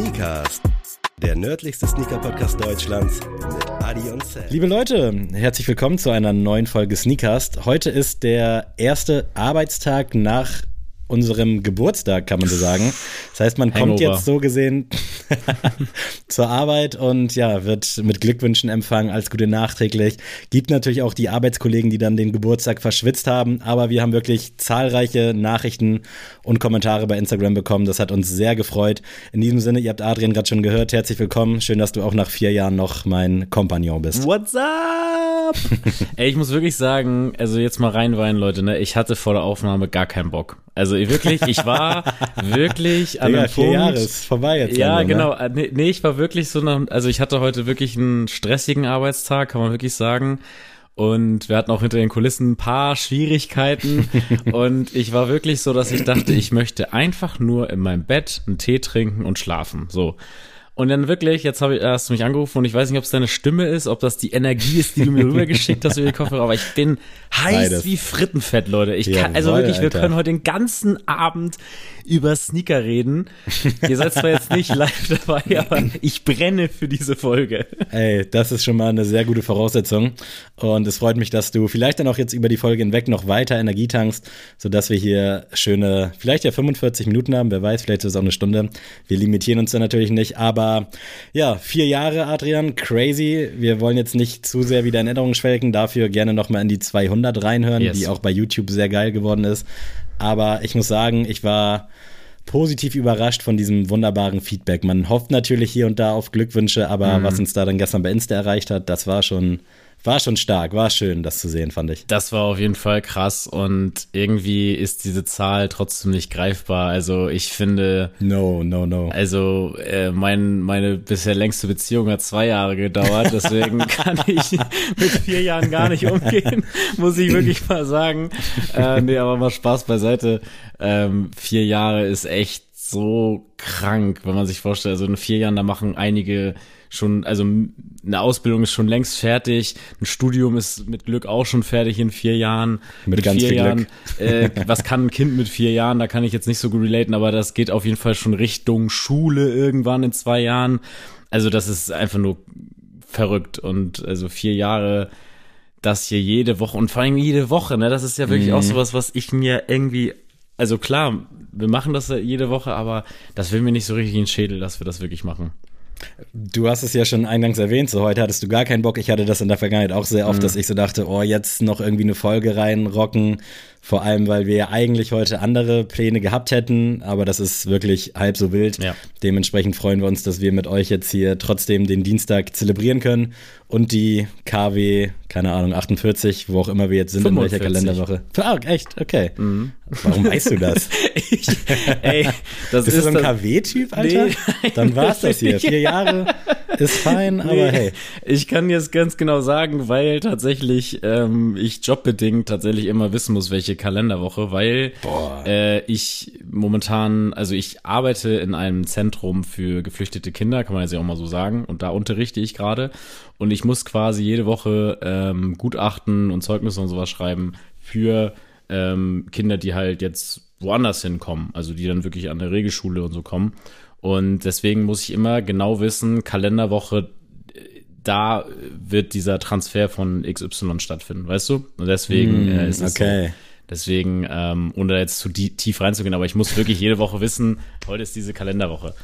Sneakers, der nördlichste Sneaker-Podcast Deutschlands mit Adi und Sam. Liebe Leute, herzlich willkommen zu einer neuen Folge Sneakers. Heute ist der erste Arbeitstag nach unserem Geburtstag, kann man so sagen. Das heißt, man kommt Hangover. jetzt so gesehen zur Arbeit und ja, wird mit Glückwünschen empfangen, als Gute nachträglich. Gibt natürlich auch die Arbeitskollegen, die dann den Geburtstag verschwitzt haben, aber wir haben wirklich zahlreiche Nachrichten und Kommentare bei Instagram bekommen. Das hat uns sehr gefreut. In diesem Sinne, ihr habt Adrian gerade schon gehört. Herzlich willkommen. Schön, dass du auch nach vier Jahren noch mein Kompagnon bist. What's up? Ey, ich muss wirklich sagen, also jetzt mal reinweinen, Leute, ne? Ich hatte vor der Aufnahme gar keinen Bock. Also wirklich, ich war wirklich an Digga, einem vier Punkt. Jahre ist vorbei jetzt. Ja, ne? genau. Äh, Nee, nee, ich war wirklich so nach, also ich hatte heute wirklich einen stressigen Arbeitstag, kann man wirklich sagen. Und wir hatten auch hinter den Kulissen ein paar Schwierigkeiten. und ich war wirklich so, dass ich dachte, ich möchte einfach nur in meinem Bett einen Tee trinken und schlafen. So. Und dann wirklich, jetzt hab ich, hast du mich angerufen und ich weiß nicht, ob es deine Stimme ist, ob das die Energie ist, die du mir rübergeschickt hast über die Kopfhörer, aber ich bin heiß Beides. wie Frittenfett, Leute. Ich kann, also Jawohl, wirklich, wir Alter. können heute den ganzen Abend über Sneaker reden. Ihr seid zwar jetzt nicht live dabei, aber ich brenne für diese Folge. Ey, das ist schon mal eine sehr gute Voraussetzung. Und es freut mich, dass du vielleicht dann auch jetzt über die Folge hinweg noch weiter Energie tankst, sodass wir hier schöne, vielleicht ja 45 Minuten haben, wer weiß, vielleicht ist es auch eine Stunde. Wir limitieren uns da natürlich nicht, aber ja, vier Jahre, Adrian, crazy. Wir wollen jetzt nicht zu sehr wieder in Erinnerungen schwelgen, dafür gerne nochmal in die 200 reinhören, Yes. die auch bei YouTube sehr geil geworden ist. Aber ich muss sagen, ich war positiv überrascht von diesem wunderbaren Feedback. Man hofft natürlich hier und da auf Glückwünsche, aber Mhm. was uns da dann gestern bei Insta erreicht hat, das war schon, war schon stark, war schön, das zu sehen, fand ich. Das war auf jeden Fall krass und irgendwie ist diese Zahl trotzdem nicht greifbar. Also ich finde, No, no, no. also äh, mein, meine bisher längste Beziehung hat zwei Jahre gedauert, deswegen kann ich mit vier Jahren gar nicht umgehen, muss ich wirklich mal sagen. Äh, nee, aber mal Spaß beiseite. Ähm, vier Jahre ist echt so krank, wenn man sich vorstellt. Also in vier Jahren, da machen einige schon, also eine Ausbildung ist schon längst fertig, ein Studium ist mit Glück auch schon fertig in vier Jahren. Mit ganz vier viel Jahren, Glück. äh, was kann ein Kind mit vier Jahren? Da kann ich jetzt nicht so gut relaten, aber das geht auf jeden Fall schon Richtung Schule irgendwann in zwei Jahren. Also das ist einfach nur verrückt und also vier Jahre, das hier jede Woche und vor allem jede Woche, ne? Das ist ja wirklich Mhm. auch sowas, was ich mir irgendwie, also klar, wir machen das jede Woche, aber das will mir nicht so richtig in den Schädel, dass wir das wirklich machen. Du hast es ja schon eingangs erwähnt, so heute hattest du gar keinen Bock. Ich hatte das in der Vergangenheit auch sehr oft, Mhm. dass ich so dachte, oh, jetzt noch irgendwie eine Folge reinrocken. Vor allem, weil wir ja eigentlich heute andere Pläne gehabt hätten, aber das ist wirklich halb so wild. Ja. Dementsprechend freuen wir uns, dass wir mit euch jetzt hier trotzdem den Dienstag zelebrieren können und die KW, keine Ahnung, 48, wo auch immer wir jetzt sind, in welcher 45. Kalenderwoche. Ah, echt? Okay. Warum weißt du das? Ich, ey, das Bist du ist so ein KW-Typ, Alter? Nee. Dann war's das hier. Vier Jahre ist fein, aber Nee, hey. Ich kann jetzt ganz genau sagen, weil tatsächlich ähm, ich jobbedingt tatsächlich immer wissen muss, welche Kalenderwoche, weil äh, ich momentan, also ich arbeite in einem Zentrum für geflüchtete Kinder, kann man jetzt ja auch mal so sagen, und da unterrichte ich gerade und ich muss quasi jede Woche ähm, Gutachten und Zeugnisse und sowas schreiben für ähm, Kinder, die halt jetzt woanders hinkommen, also die dann wirklich an der Regelschule und so kommen. Und deswegen muss ich immer genau wissen, Kalenderwoche, äh, da wird dieser Transfer von XY stattfinden, weißt du? Und deswegen äh, ist es Mm, okay. so. Deswegen, ähm, ohne da jetzt zu tief reinzugehen, aber ich muss wirklich jede Woche wissen, heute ist diese Kalenderwoche.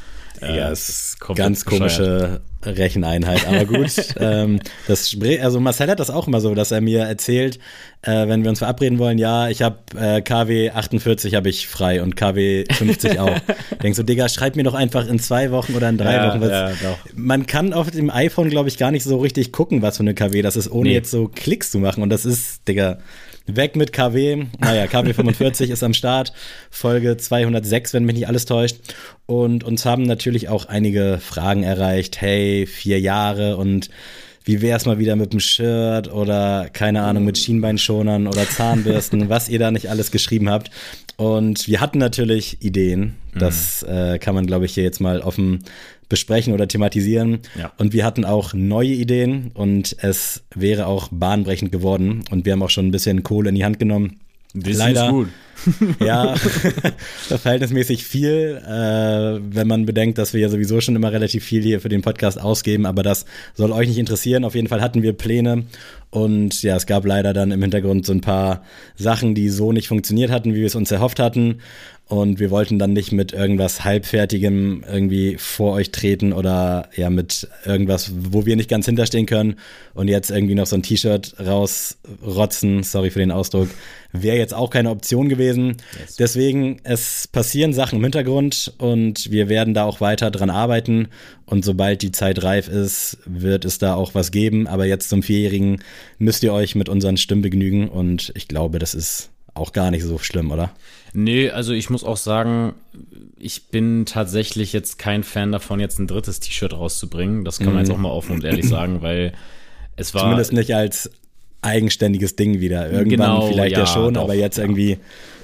Äh, Ja, es ist ganz komische Recheneinheit, aber gut. ähm, das also Marcel hat das auch immer so, dass er mir erzählt, äh, wenn wir uns verabreden wollen, ja, ich habe äh, KW 48 habe ich frei und KW 50 auch. Denkst so, Digga, schreib mir doch einfach in zwei Wochen oder in drei Ja, Wochen was. ja, doch. Man kann auf dem iPhone, glaube ich, gar nicht so richtig gucken, was für eine KW das ist, ohne Nee. jetzt so Klicks zu machen. Und das ist, Digga, weg mit KW. Naja, KW 45 ist am Start. Folge 206, wenn mich nicht alles täuscht. Und uns haben natürlich auch einige Fragen erreicht. Hey, vier Jahre und wie wär's mal wieder mit dem Shirt oder keine Ahnung mit Schienbeinschonern oder Zahnbürsten, was ihr da nicht alles geschrieben habt. Und wir hatten natürlich Ideen. Das äh, kann man, glaube ich, hier jetzt mal offen besprechen oder thematisieren. Ja. Und wir hatten auch neue Ideen und es wäre auch bahnbrechend geworden. Und wir haben auch schon ein bisschen Kohle in die Hand genommen. Das Leider ist gut. Ja, verhältnismäßig viel, äh, wenn man bedenkt, dass wir ja sowieso schon immer relativ viel hier für den Podcast ausgeben, aber das soll euch nicht interessieren. Auf jeden Fall hatten wir Pläne und ja, es gab leider dann im Hintergrund so ein paar Sachen, die so nicht funktioniert hatten, wie wir es uns erhofft hatten. Und wir wollten dann nicht mit irgendwas Halbfertigem irgendwie vor euch treten oder ja mit irgendwas, wo wir nicht ganz hinterstehen können und jetzt irgendwie noch so ein T-Shirt rausrotzen, sorry für den Ausdruck, wäre jetzt auch keine Option gewesen. Yes. Deswegen, es passieren Sachen im Hintergrund und wir werden da auch weiter dran arbeiten und sobald die Zeit reif ist, wird es da auch was geben. Aber jetzt zum Vierjährigen müsst ihr euch mit unseren Stimmen begnügen und ich glaube, das ist auch gar nicht so schlimm, oder? Nee, also ich muss auch sagen, ich bin tatsächlich jetzt kein Fan davon, jetzt ein drittes T-Shirt rauszubringen. Das kann man jetzt mhm. auch mal offen und ehrlich sagen, weil es war. Zumindest nicht als eigenständiges Ding wieder. Irgendwann genau, vielleicht ja, ja schon, doch, aber jetzt ja. irgendwie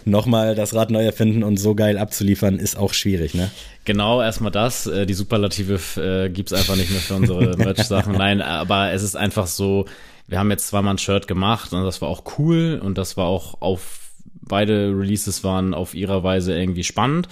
nochmal das Rad neu erfinden und so geil abzuliefern, ist auch schwierig, ne? Genau, erstmal das. Äh, die Superlative äh, gibt's einfach nicht mehr für unsere Merch-Sachen. Nein, aber es ist einfach so, wir haben jetzt zweimal ein Shirt gemacht und das war auch cool und das war auch auf beide Releases waren auf ihrer Weise irgendwie spannend.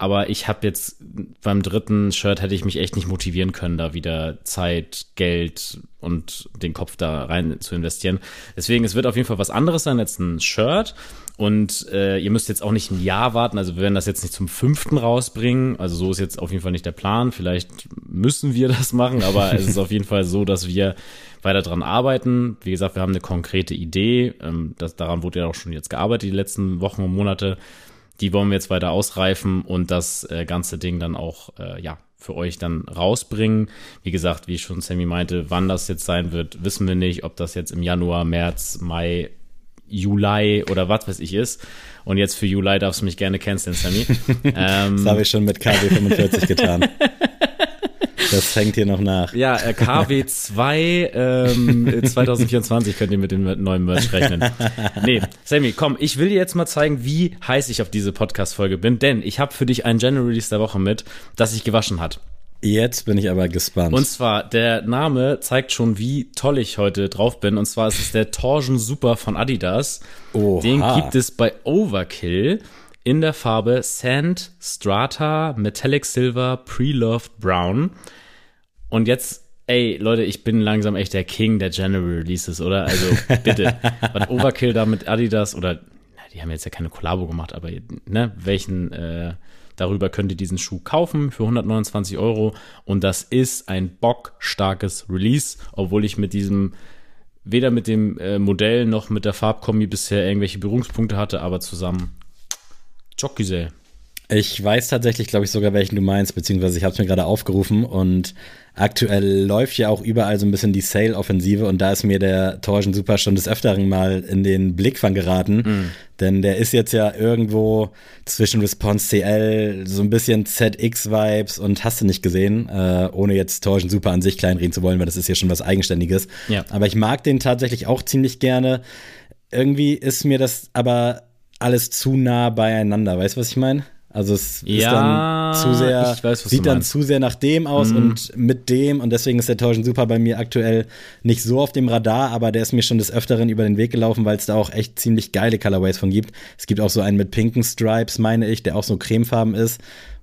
Aber ich habe jetzt beim dritten Shirt hätte ich mich echt nicht motivieren können, da wieder Zeit, Geld und den Kopf da rein zu investieren. Deswegen, es wird auf jeden Fall was anderes sein als ein Shirt. Und äh, ihr müsst jetzt auch nicht ein Jahr warten. Also wir werden das jetzt nicht zum fünften rausbringen. Also so ist jetzt auf jeden Fall nicht der Plan. Vielleicht müssen wir das machen, aber es ist auf jeden Fall so, dass wir weiter dran arbeiten. Wie gesagt, wir haben eine konkrete Idee. Ähm, das, daran wurde ja auch schon jetzt gearbeitet die letzten Wochen und Monate. Die wollen wir jetzt weiter ausreifen und das äh, ganze Ding dann auch, äh, ja, für euch dann rausbringen. Wie gesagt, wie schon Sammy meinte, wann das jetzt sein wird, wissen wir nicht. Ob das jetzt im Januar, März, Mai, Juli oder was weiß ich ist. Und jetzt für Juli darfst du mich gerne canceln, Sammy. ähm, das habe ich schon mit KW 45 getan. Das hängt hier noch nach. Ja, äh, KW2 ähm, 2024 könnt ihr mit dem neuen Merch rechnen. Nee, Sammy, komm, ich will dir jetzt mal zeigen, wie heiß ich auf diese Podcast-Folge bin, denn ich habe für dich ein General Release der Woche mit, das sich gewaschen hat. Jetzt bin ich aber gespannt. Und zwar, der Name zeigt schon, wie toll ich heute drauf bin. Und zwar ist es der Torsion Super von Adidas. Oha. Den gibt es bei Overkill in der Farbe Sand, Strata, Metallic Silver, Pre-Loved Brown. Und jetzt, ey, Leute, ich bin langsam echt der King der General Releases, oder? Also bitte, was Overkill da mit Adidas oder, na, die haben jetzt ja keine Kollabo gemacht, aber ne, welchen, äh, darüber könnt ihr diesen Schuh kaufen für 129 Euro. Und das ist ein bockstarkes Release, obwohl ich mit diesem weder mit dem äh, Modell noch mit der Farbkombi bisher irgendwelche Berührungspunkte hatte, aber zusammen Jokise. Ich weiß tatsächlich, glaube ich, sogar, welchen du meinst, beziehungsweise ich habe es mir gerade aufgerufen und aktuell läuft ja auch überall so ein bisschen die Sale-Offensive und da ist mir der Torschen Super schon des Öfteren mal in den Blickfang geraten, mm. denn der ist jetzt ja irgendwo zwischen Response CL, so ein bisschen ZX-Vibes und hast du nicht gesehen, äh, ohne jetzt Torschen Super an sich kleinreden zu wollen, weil das ist ja schon was Eigenständiges. Ja. Aber ich mag den tatsächlich auch ziemlich gerne. Irgendwie ist mir das aber alles zu nah beieinander, weißt du, was ich meine? Also es ja, ist dann zu sehr, weiß, sieht dann zu sehr nach dem aus mhm. und mit dem und deswegen ist der Torsion Super bei mir aktuell nicht so auf dem Radar, aber der ist mir schon des Öfteren über den Weg gelaufen, weil es da auch echt ziemlich geile Colorways von gibt. Es gibt auch so einen mit pinken Stripes, meine ich, der auch so cremefarben ist.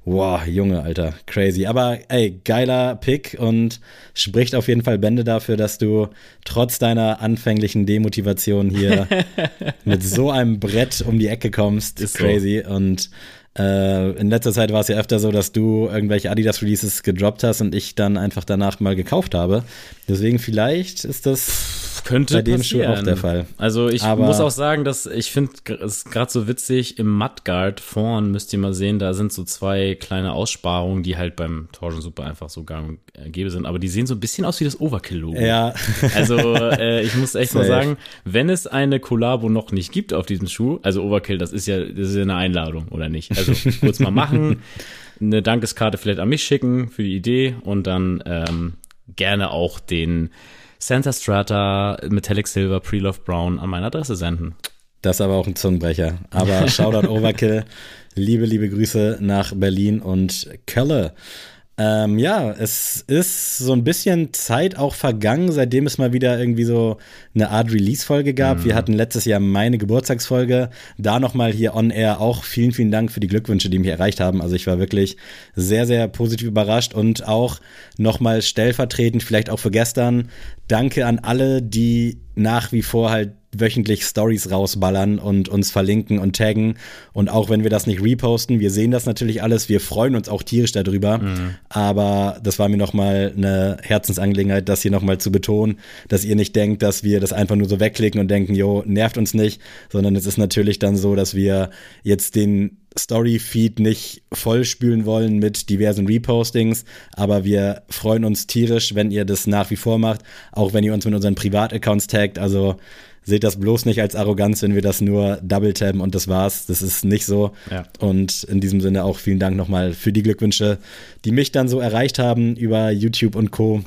Wow, Junge, Alter, crazy. Aber ey, geiler Pick und spricht auf jeden Fall Bände dafür, dass du trotz deiner anfänglichen Demotivation hier mit so einem Brett um die Ecke kommst. Ist crazy. So. Und äh, in letzter Zeit war es ja öfter so, dass du irgendwelche Adidas-Releases gedroppt hast und ich dann einfach danach mal gekauft habe. Deswegen vielleicht ist das könnte bei dem passieren. Schuh auch der Fall. Also ich Aber muss auch sagen, dass ich finde es gerade so witzig, im Mudguard vorn müsst ihr mal sehen, da sind so zwei kleine Aussparungen, die halt beim Torsion Super einfach so gang und gäbe sind. Aber die sehen so ein bisschen aus wie das Overkill-Logo. Ja. Also äh, ich muss echt mal sagen, wenn es eine Collabo noch nicht gibt auf diesem Schuh, also Overkill, das ist ja, das ist ja eine Einladung, oder nicht? Also kurz mal machen, eine Dankeskarte vielleicht an mich schicken für die Idee und dann ähm, gerne auch den Santa Strata, Metallic Silver, Pre-Love Brown an meine Adresse senden. Das ist aber auch ein Zungenbrecher. Aber Shoutout Overkill. liebe, liebe Grüße nach Berlin und Kölle. Ähm, ja, es ist so ein bisschen Zeit auch vergangen, seitdem es mal wieder irgendwie so eine Art Release-Folge gab. Mhm. Wir hatten letztes Jahr meine Geburtstagsfolge. Da nochmal hier on air auch vielen, vielen Dank für die Glückwünsche, die mich erreicht haben. Also ich war wirklich sehr, sehr positiv überrascht und auch nochmal stellvertretend, vielleicht auch für gestern, danke an alle, die nach wie vor halt wöchentlich Stories rausballern und uns verlinken und taggen. Und auch wenn wir das nicht reposten, wir sehen das natürlich alles, wir freuen uns auch tierisch darüber. Mhm. Aber das war mir nochmal eine Herzensangelegenheit, das hier nochmal zu betonen, dass ihr nicht denkt, dass wir das einfach nur so wegklicken und denken, jo, nervt uns nicht, sondern es ist natürlich dann so, dass wir jetzt den Story-Feed nicht vollspülen wollen mit diversen Repostings, aber wir freuen uns tierisch, wenn ihr das nach wie vor macht, auch wenn ihr uns mit unseren Privataccounts taggt. Also seht das bloß nicht als Arroganz, wenn wir das nur double tabben und das war's. Das ist nicht so. Ja. Und in diesem Sinne auch vielen Dank nochmal für die Glückwünsche, die mich dann so erreicht haben über YouTube und Co.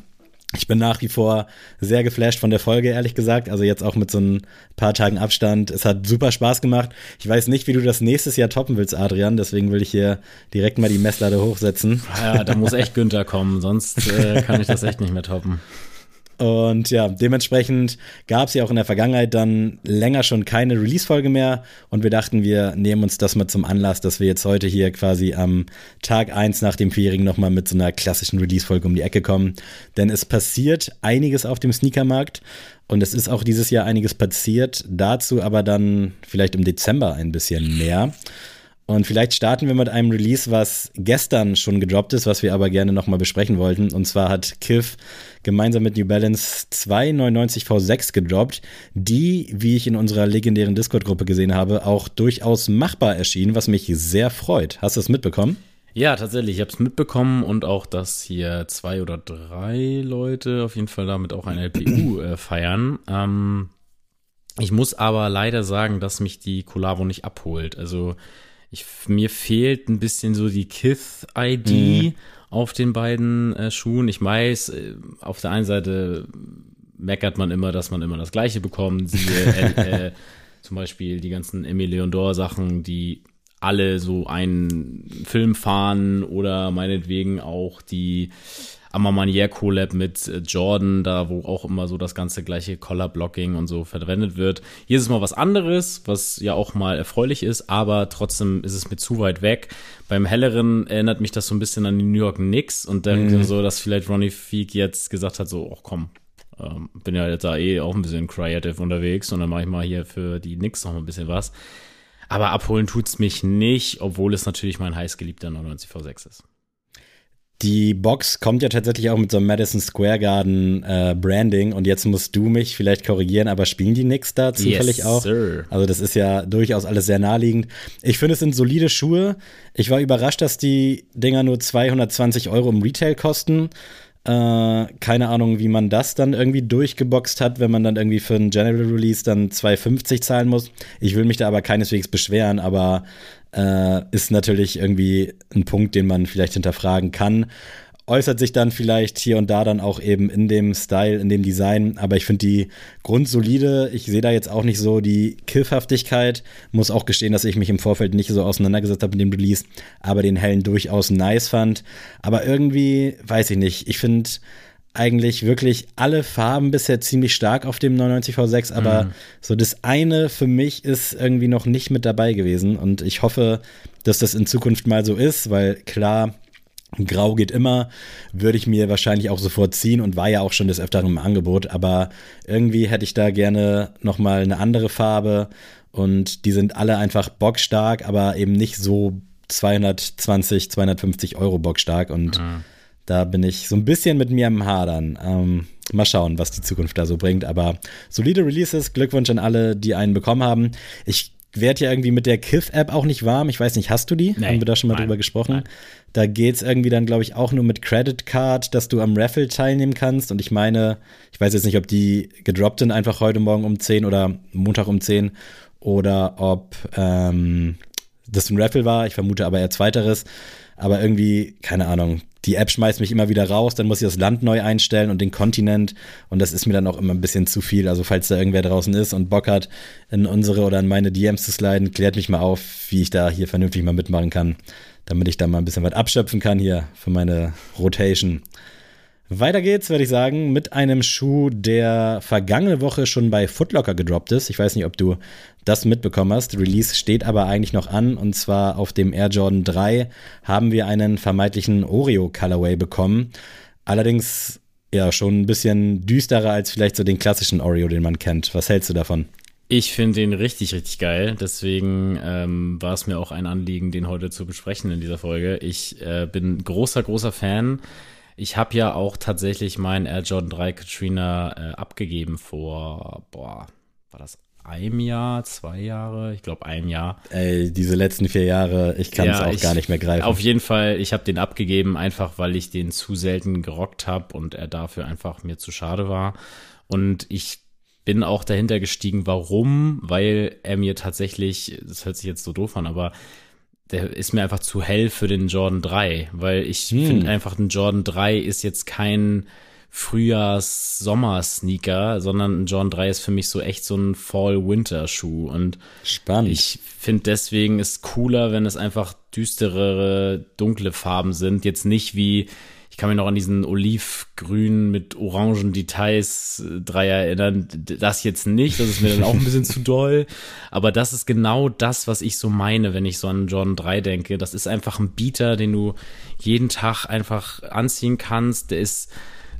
Ich bin nach wie vor sehr geflasht von der Folge, ehrlich gesagt. Also jetzt auch mit so ein paar Tagen Abstand. Es hat super Spaß gemacht. Ich weiß nicht, wie du das nächstes Jahr toppen willst, Adrian. Deswegen will ich hier direkt mal die Messlatte hochsetzen. Ja, da muss echt Günther kommen. Sonst äh, kann ich das echt nicht mehr toppen. Und ja, dementsprechend gab es ja auch in der Vergangenheit dann länger schon keine Release-Folge mehr. Und wir dachten, wir nehmen uns das mal zum Anlass, dass wir jetzt heute hier quasi am Tag eins nach dem Vierjährigen nochmal mit so einer klassischen Release-Folge um die Ecke kommen. Denn es passiert einiges auf dem Sneakermarkt. Und es ist auch dieses Jahr einiges passiert. Dazu aber dann vielleicht im Dezember ein bisschen mehr. Und vielleicht starten wir mit einem Release, was gestern schon gedroppt ist, was wir aber gerne nochmal besprechen wollten. Und zwar hat Kiff gemeinsam mit New Balance 299 V6 gedroppt, die, wie ich in unserer legendären Discord-Gruppe gesehen habe, auch durchaus machbar erschienen, was mich sehr freut. Hast du es mitbekommen? Ja, tatsächlich. Ich habe es mitbekommen und auch, dass hier zwei oder drei Leute auf jeden Fall damit auch ein LPU äh, feiern. Ähm, ich muss aber leider sagen, dass mich die Collabo nicht abholt. Also ich, mir fehlt ein bisschen so die Kith-ID mhm. Auf den beiden äh, Schuhen. Ich weiß, äh, auf der einen Seite meckert man immer, dass man immer das Gleiche bekommt. Siehe, äh, äh, zum Beispiel die ganzen Emile Leondor Sachen, die alle so einen Film fahren oder meinetwegen auch die Amamanier Collab mit äh, Jordan, da wo auch immer so das ganze gleiche Collar Blocking und so verwendet wird. Hier ist es mal was anderes, was ja auch mal erfreulich ist, aber trotzdem ist es mir zu weit weg. Beim helleren erinnert mich das so ein bisschen an die New York Knicks und dann mhm. so, dass vielleicht Ronnie Feek jetzt gesagt hat, so, ach komm, ähm, bin ja jetzt da eh auch ein bisschen creative unterwegs und dann mache ich mal hier für die Knicks noch ein bisschen was. Aber abholen tut's mich nicht, obwohl es natürlich mein heißgeliebter 99V6 ist. Die Box kommt ja tatsächlich auch mit so einem Madison Square Garden äh, Branding und jetzt musst du mich vielleicht korrigieren, aber spielen die Knicks da zufällig yes, auch? Sir. Also das ist ja durchaus alles sehr naheliegend. Ich finde, es sind solide Schuhe. Ich war überrascht, dass die Dinger nur 220 Euro im Retail kosten. Äh, keine Ahnung, wie man das dann irgendwie durchgeboxt hat, wenn man dann irgendwie für einen General Release dann 2,50 zahlen muss. Ich will mich da aber keineswegs beschweren, aber äh, ist natürlich irgendwie ein Punkt, den man vielleicht hinterfragen kann. Äußert sich dann vielleicht hier und da dann auch eben in dem Style, in dem Design, aber ich finde die grundsolide. Ich sehe da jetzt auch nicht so die Kiffhaftigkeit. Muss auch gestehen, dass ich mich im Vorfeld nicht so auseinandergesetzt habe mit dem Release, aber den hellen durchaus nice fand. Aber irgendwie, weiß ich nicht, ich finde eigentlich wirklich alle Farben bisher ziemlich stark auf dem 99V6, aber mhm. so das eine für mich ist irgendwie noch nicht mit dabei gewesen und ich hoffe, dass das in Zukunft mal so ist, weil klar, Grau geht immer, würde ich mir wahrscheinlich auch sofort ziehen und war ja auch schon des Öfteren im Angebot, aber irgendwie hätte ich da gerne nochmal eine andere Farbe und die sind alle einfach bockstark, aber eben nicht so 220, 250 Euro bockstark und mhm da bin ich so ein bisschen mit mir im Hadern. Ähm, mal schauen, was die Zukunft da so bringt. Aber solide Releases, Glückwunsch an alle, die einen bekommen haben. Ich werde ja irgendwie mit der Kiff-App auch nicht warm. Ich weiß nicht, hast du die? Nee, haben wir da schon mal nein, drüber gesprochen? Nein. Da geht es irgendwie dann, glaube ich, auch nur mit Credit Card, dass du am Raffle teilnehmen kannst. Und ich meine, ich weiß jetzt nicht, ob die gedroppt sind, einfach heute Morgen um 10 oder Montag um 10 oder ob ähm, das ein Raffle war. Ich vermute aber eher zweiteres. Aber irgendwie, keine Ahnung, die App schmeißt mich immer wieder raus, dann muss ich das Land neu einstellen und den Kontinent und das ist mir dann auch immer ein bisschen zu viel. Also falls da irgendwer draußen ist und Bock hat, in unsere oder in meine DMs zu sliden, klärt mich mal auf, wie ich da hier vernünftig mal mitmachen kann, damit ich da mal ein bisschen was abschöpfen kann hier für meine Rotation. Weiter geht's, würde ich sagen, mit einem Schuh, der vergangene Woche schon bei Footlocker gedroppt ist. Ich weiß nicht, ob du das mitbekommen hast. Release steht aber eigentlich noch an und zwar auf dem Air Jordan 3 haben wir einen vermeintlichen Oreo Colorway bekommen. Allerdings ja schon ein bisschen düsterer als vielleicht so den klassischen Oreo, den man kennt. Was hältst du davon? Ich finde den richtig, richtig geil. Deswegen ähm, war es mir auch ein Anliegen, den heute zu besprechen in dieser Folge. Ich äh, bin großer, großer Fan. Ich habe ja auch tatsächlich meinen Air Jordan 3 Katrina äh, abgegeben vor, boah, war das einem Jahr, zwei Jahre? Ich glaube ein Jahr. Ey, diese letzten vier Jahre, ich kann es ja, auch ich, gar nicht mehr greifen. Auf jeden Fall, ich habe den abgegeben, einfach weil ich den zu selten gerockt habe und er dafür einfach mir zu schade war. Und ich bin auch dahinter gestiegen, warum, weil er mir tatsächlich, das hört sich jetzt so doof an, aber der ist mir einfach zu hell für den Jordan 3, weil ich hm. finde einfach, ein Jordan 3 ist jetzt kein Frühjahrs-Sommer-Sneaker, sondern ein Jordan 3 ist für mich so echt so ein Fall-Winter-Schuh. Und Spannend. ich finde deswegen ist cooler, wenn es einfach düsterere, dunkle Farben sind. Jetzt nicht wie kann mich noch an diesen olivgrün mit orangen Details äh, Dreier erinnern. Das jetzt nicht, das ist mir dann auch ein bisschen zu doll. Aber das ist genau das, was ich so meine, wenn ich so an Jordan 3 denke. Das ist einfach ein Beater, den du jeden Tag einfach anziehen kannst. Der ist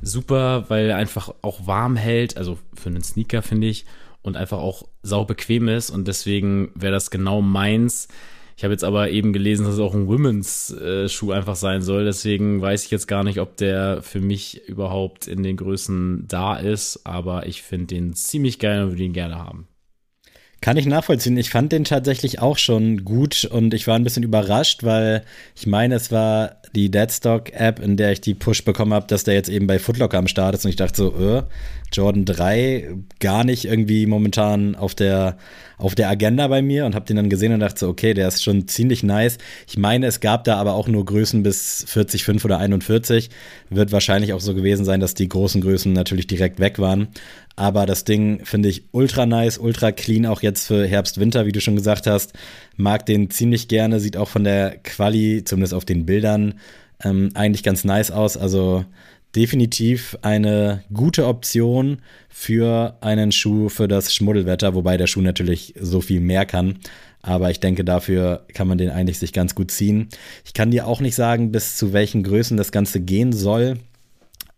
super, weil er einfach auch warm hält. Also für einen Sneaker finde ich. Und einfach auch sau bequem ist. Und deswegen wäre das genau meins ich habe jetzt aber eben gelesen, dass es auch ein Women's-Schuh äh, einfach sein soll. Deswegen weiß ich jetzt gar nicht, ob der für mich überhaupt in den Größen da ist. Aber ich finde den ziemlich geil und würde ihn gerne haben. Kann ich nachvollziehen. Ich fand den tatsächlich auch schon gut und ich war ein bisschen überrascht, weil ich meine, es war die Deadstock-App, in der ich die Push bekommen habe, dass der jetzt eben bei Footlocker am Start ist und ich dachte so, äh, Jordan 3 gar nicht irgendwie momentan auf der auf der Agenda bei mir und habe den dann gesehen und dachte so, okay, der ist schon ziemlich nice. Ich meine, es gab da aber auch nur Größen bis 40, 5 oder 41. Wird wahrscheinlich auch so gewesen sein, dass die großen Größen natürlich direkt weg waren. Aber das Ding finde ich ultra nice, ultra clean, auch jetzt für Herbst, Winter, wie du schon gesagt hast. Mag den ziemlich gerne, sieht auch von der Quali, zumindest auf den Bildern, ähm, eigentlich ganz nice aus. Also definitiv eine gute Option für einen Schuh für das Schmuddelwetter, wobei der Schuh natürlich so viel mehr kann. Aber ich denke, dafür kann man den eigentlich sich ganz gut ziehen. Ich kann dir auch nicht sagen, bis zu welchen Größen das Ganze gehen soll.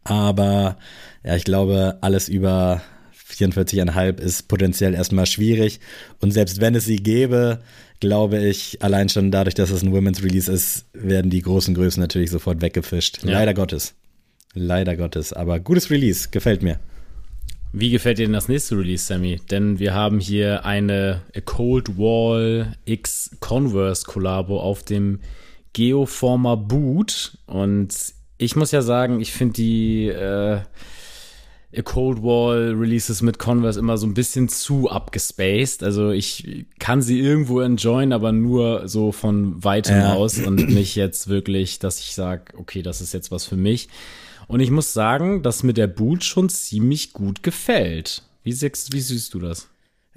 Aber ja, ich glaube, alles über 44,5 ist potenziell erstmal schwierig. Und selbst wenn es sie gäbe, glaube ich, allein schon dadurch, dass es ein Women's Release ist, werden die großen Größen natürlich sofort weggefischt. Ja. Leider Gottes. Leider Gottes. Aber gutes Release, gefällt mir. Wie gefällt dir denn das nächste Release, Sammy? Denn wir haben hier eine Cold Wall X Converse Collabo auf dem Geoformer Boot. Und ich muss ja sagen, ich finde die äh, Cold Wall Releases mit Converse immer so ein bisschen zu abgespaced. Also ich kann sie irgendwo enjoyen, aber nur so von weitem ja. aus und nicht jetzt wirklich, dass ich sage, okay, das ist jetzt was für mich. Und ich muss sagen, dass mir der Boot schon ziemlich gut gefällt. Wie siehst, wie siehst du das?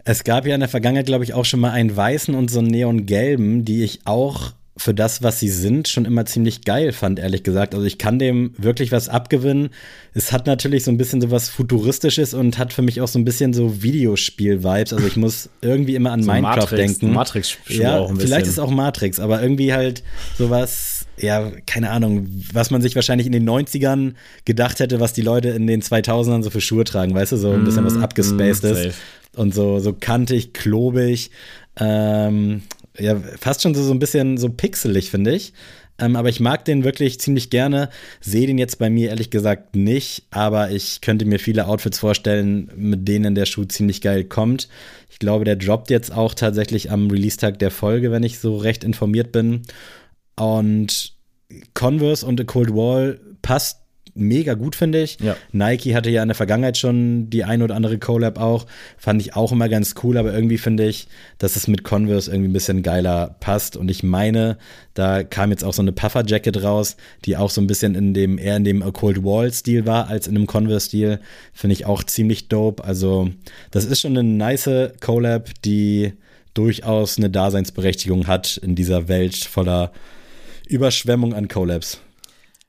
Es gab ja in der Vergangenheit, glaube ich, auch schon mal einen weißen und so einen neongelben, die ich auch für das, was sie sind, schon immer ziemlich geil fand, ehrlich gesagt. Also ich kann dem wirklich was abgewinnen. Es hat natürlich so ein bisschen so was Futuristisches und hat für mich auch so ein bisschen so Videospiel-Vibes. Also ich muss irgendwie immer an so Minecraft Matrix, denken. Matrix ja, vielleicht ist auch Matrix, aber irgendwie halt sowas, ja, keine Ahnung, was man sich wahrscheinlich in den 90ern gedacht hätte, was die Leute in den 2000ern so für Schuhe tragen, weißt du, so ein bisschen was mm, abgespaced mm, ist. Und so, so kantig, klobig. Ähm, ja, fast schon so, so ein bisschen so pixelig, finde ich. Ähm, aber ich mag den wirklich ziemlich gerne. Sehe den jetzt bei mir ehrlich gesagt nicht, aber ich könnte mir viele Outfits vorstellen, mit denen der Schuh ziemlich geil kommt. Ich glaube, der droppt jetzt auch tatsächlich am Release-Tag der Folge, wenn ich so recht informiert bin. Und Converse und A Cold Wall passt mega gut, finde ich. Ja. Nike hatte ja in der Vergangenheit schon die ein oder andere Collab auch. Fand ich auch immer ganz cool, aber irgendwie finde ich, dass es mit Converse irgendwie ein bisschen geiler passt. Und ich meine, da kam jetzt auch so eine Puffer-Jacket raus, die auch so ein bisschen in dem, eher in dem Cold Wall-Stil war, als in einem Converse-Stil. Finde ich auch ziemlich dope. Also, das ist schon eine nice Collab, die durchaus eine Daseinsberechtigung hat in dieser Welt voller Überschwemmung an Collabs.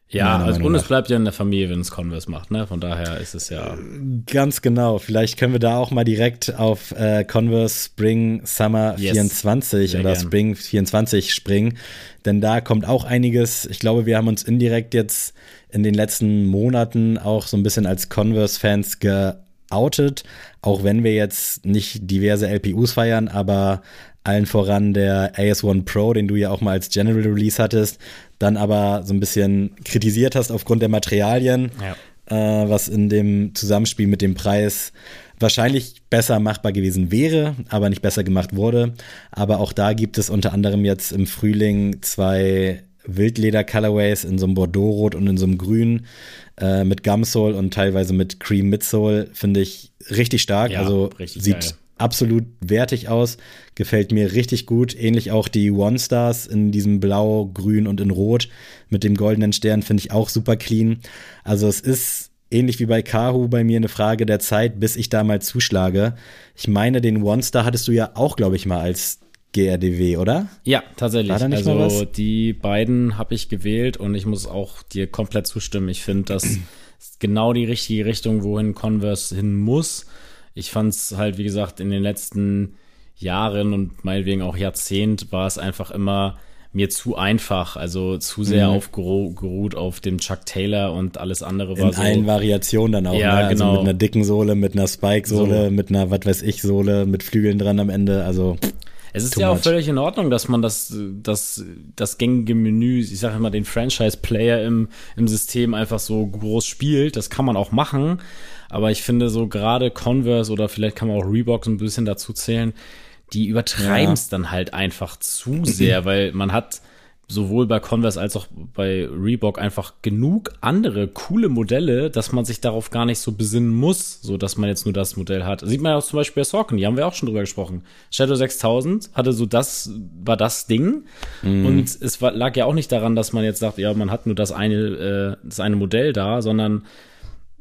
Ja, also und es bleibt ja in der Familie, wenn es Converse macht, ne? Von daher ist es ja. Ganz genau. Vielleicht können wir da auch mal direkt auf äh, Converse Spring Summer Yes. 24 Sehr oder gern. Spring 24 springen. Denn da kommt auch einiges. Ich glaube, wir haben uns indirekt jetzt in den letzten Monaten auch so ein bisschen als Converse-Fans geoutet. Auch wenn wir jetzt nicht diverse LPUs feiern, aber allen voran der AS1 Pro, den du ja auch mal als General Release hattest, dann aber so ein bisschen kritisiert hast aufgrund der Materialien Ja. äh, was in dem Zusammenspiel mit dem Preis wahrscheinlich besser machbar gewesen wäre, aber nicht besser gemacht wurde. Aber auch da gibt es unter anderem jetzt im Frühling zwei Wildleder-Colorways in so einem Bordeaux-Rot und in so einem Grün äh, mit Gumsole und teilweise mit Cream Midsole. Finde ich richtig stark. Ja, also richtig sieht geil. Absolut wertig aus. Gefällt mir richtig gut. Ähnlich auch die One Stars in diesem Blau, Grün und in Rot mit dem goldenen Stern finde ich auch super clean. Also es ist ähnlich wie bei Kahu bei mir eine Frage der Zeit, bis ich da mal zuschlage. Ich meine, den One Star hattest du ja auch, glaube ich, mal als GRDW, oder? Ja, tatsächlich. Also die beiden habe ich gewählt und ich muss auch dir komplett zustimmen. Ich finde, das ist genau die richtige Richtung, wohin Converse hin muss. Ich fand es halt, wie gesagt, in den letzten Jahren und meinetwegen auch Jahrzehnt war es einfach immer mir zu einfach, also zu sehr Mhm. aufgeruht auf dem Chuck Taylor und alles andere war In so. allen Variationen dann auch. Ja, ne? Also genau. mit einer dicken Sohle, mit einer Spike-Sohle, So. mit einer, was weiß ich, Sohle, mit Flügeln dran am Ende. Also Es ist ja auch much. völlig in Ordnung, dass man das, das, das gängige Menü, ich sage immer, den Franchise-Player im, im System einfach so groß spielt. Das kann man auch machen. Aber ich finde so gerade Converse oder vielleicht kann man auch Reebok so ein bisschen dazu zählen, die übertreiben es dann halt einfach zu sehr, weil man hat sowohl bei Converse als auch bei Reebok einfach genug andere coole Modelle, dass man sich darauf gar nicht so besinnen muss, so dass man jetzt nur das Modell hat. Sieht man ja auch zum Beispiel bei Saucony, haben wir auch schon drüber gesprochen. Shadow 6000 hatte so das, war das Ding. Und es war, lag ja auch nicht daran, dass man jetzt sagt, ja, man hat nur das eine, äh, das eine Modell da, sondern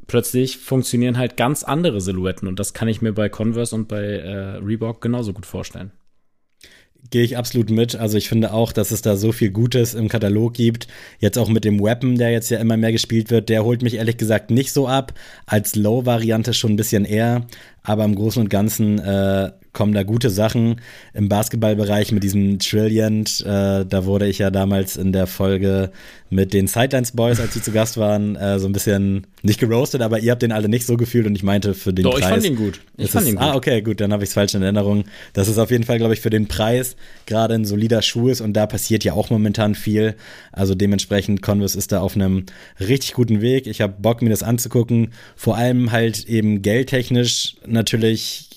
plötzlich funktionieren halt ganz andere Silhouetten und das kann ich mir bei Converse und bei äh, Reebok genauso gut vorstellen. Gehe ich absolut mit. Also ich finde auch, dass es da so viel Gutes im Katalog gibt. Jetzt auch mit dem Weapon, der jetzt ja immer mehr gespielt wird, der holt mich ehrlich gesagt nicht so ab. Als Low-Variante schon ein bisschen eher. Aber im Großen und Ganzen äh, kommen da gute Sachen. Im Basketballbereich mit diesem Trilliant, äh, da wurde ich ja damals in der Folge mit den Sidelines Boys, als sie zu Gast waren, äh, so ein bisschen nicht geroastet, aber ihr habt den alle nicht so gefühlt und ich meinte für den Doch, Preis. ich fand ihn gut. Ich ist fand es- ihn gut. Ah, okay, gut, dann habe ich es falsch in Erinnerung. Das ist auf jeden Fall, glaube ich, für den Preis gerade ein solider Schuh ist und da passiert ja auch momentan viel. Also dementsprechend, Converse ist da auf einem richtig guten Weg. Ich habe Bock, mir das anzugucken. Vor allem halt eben geldtechnisch natürlich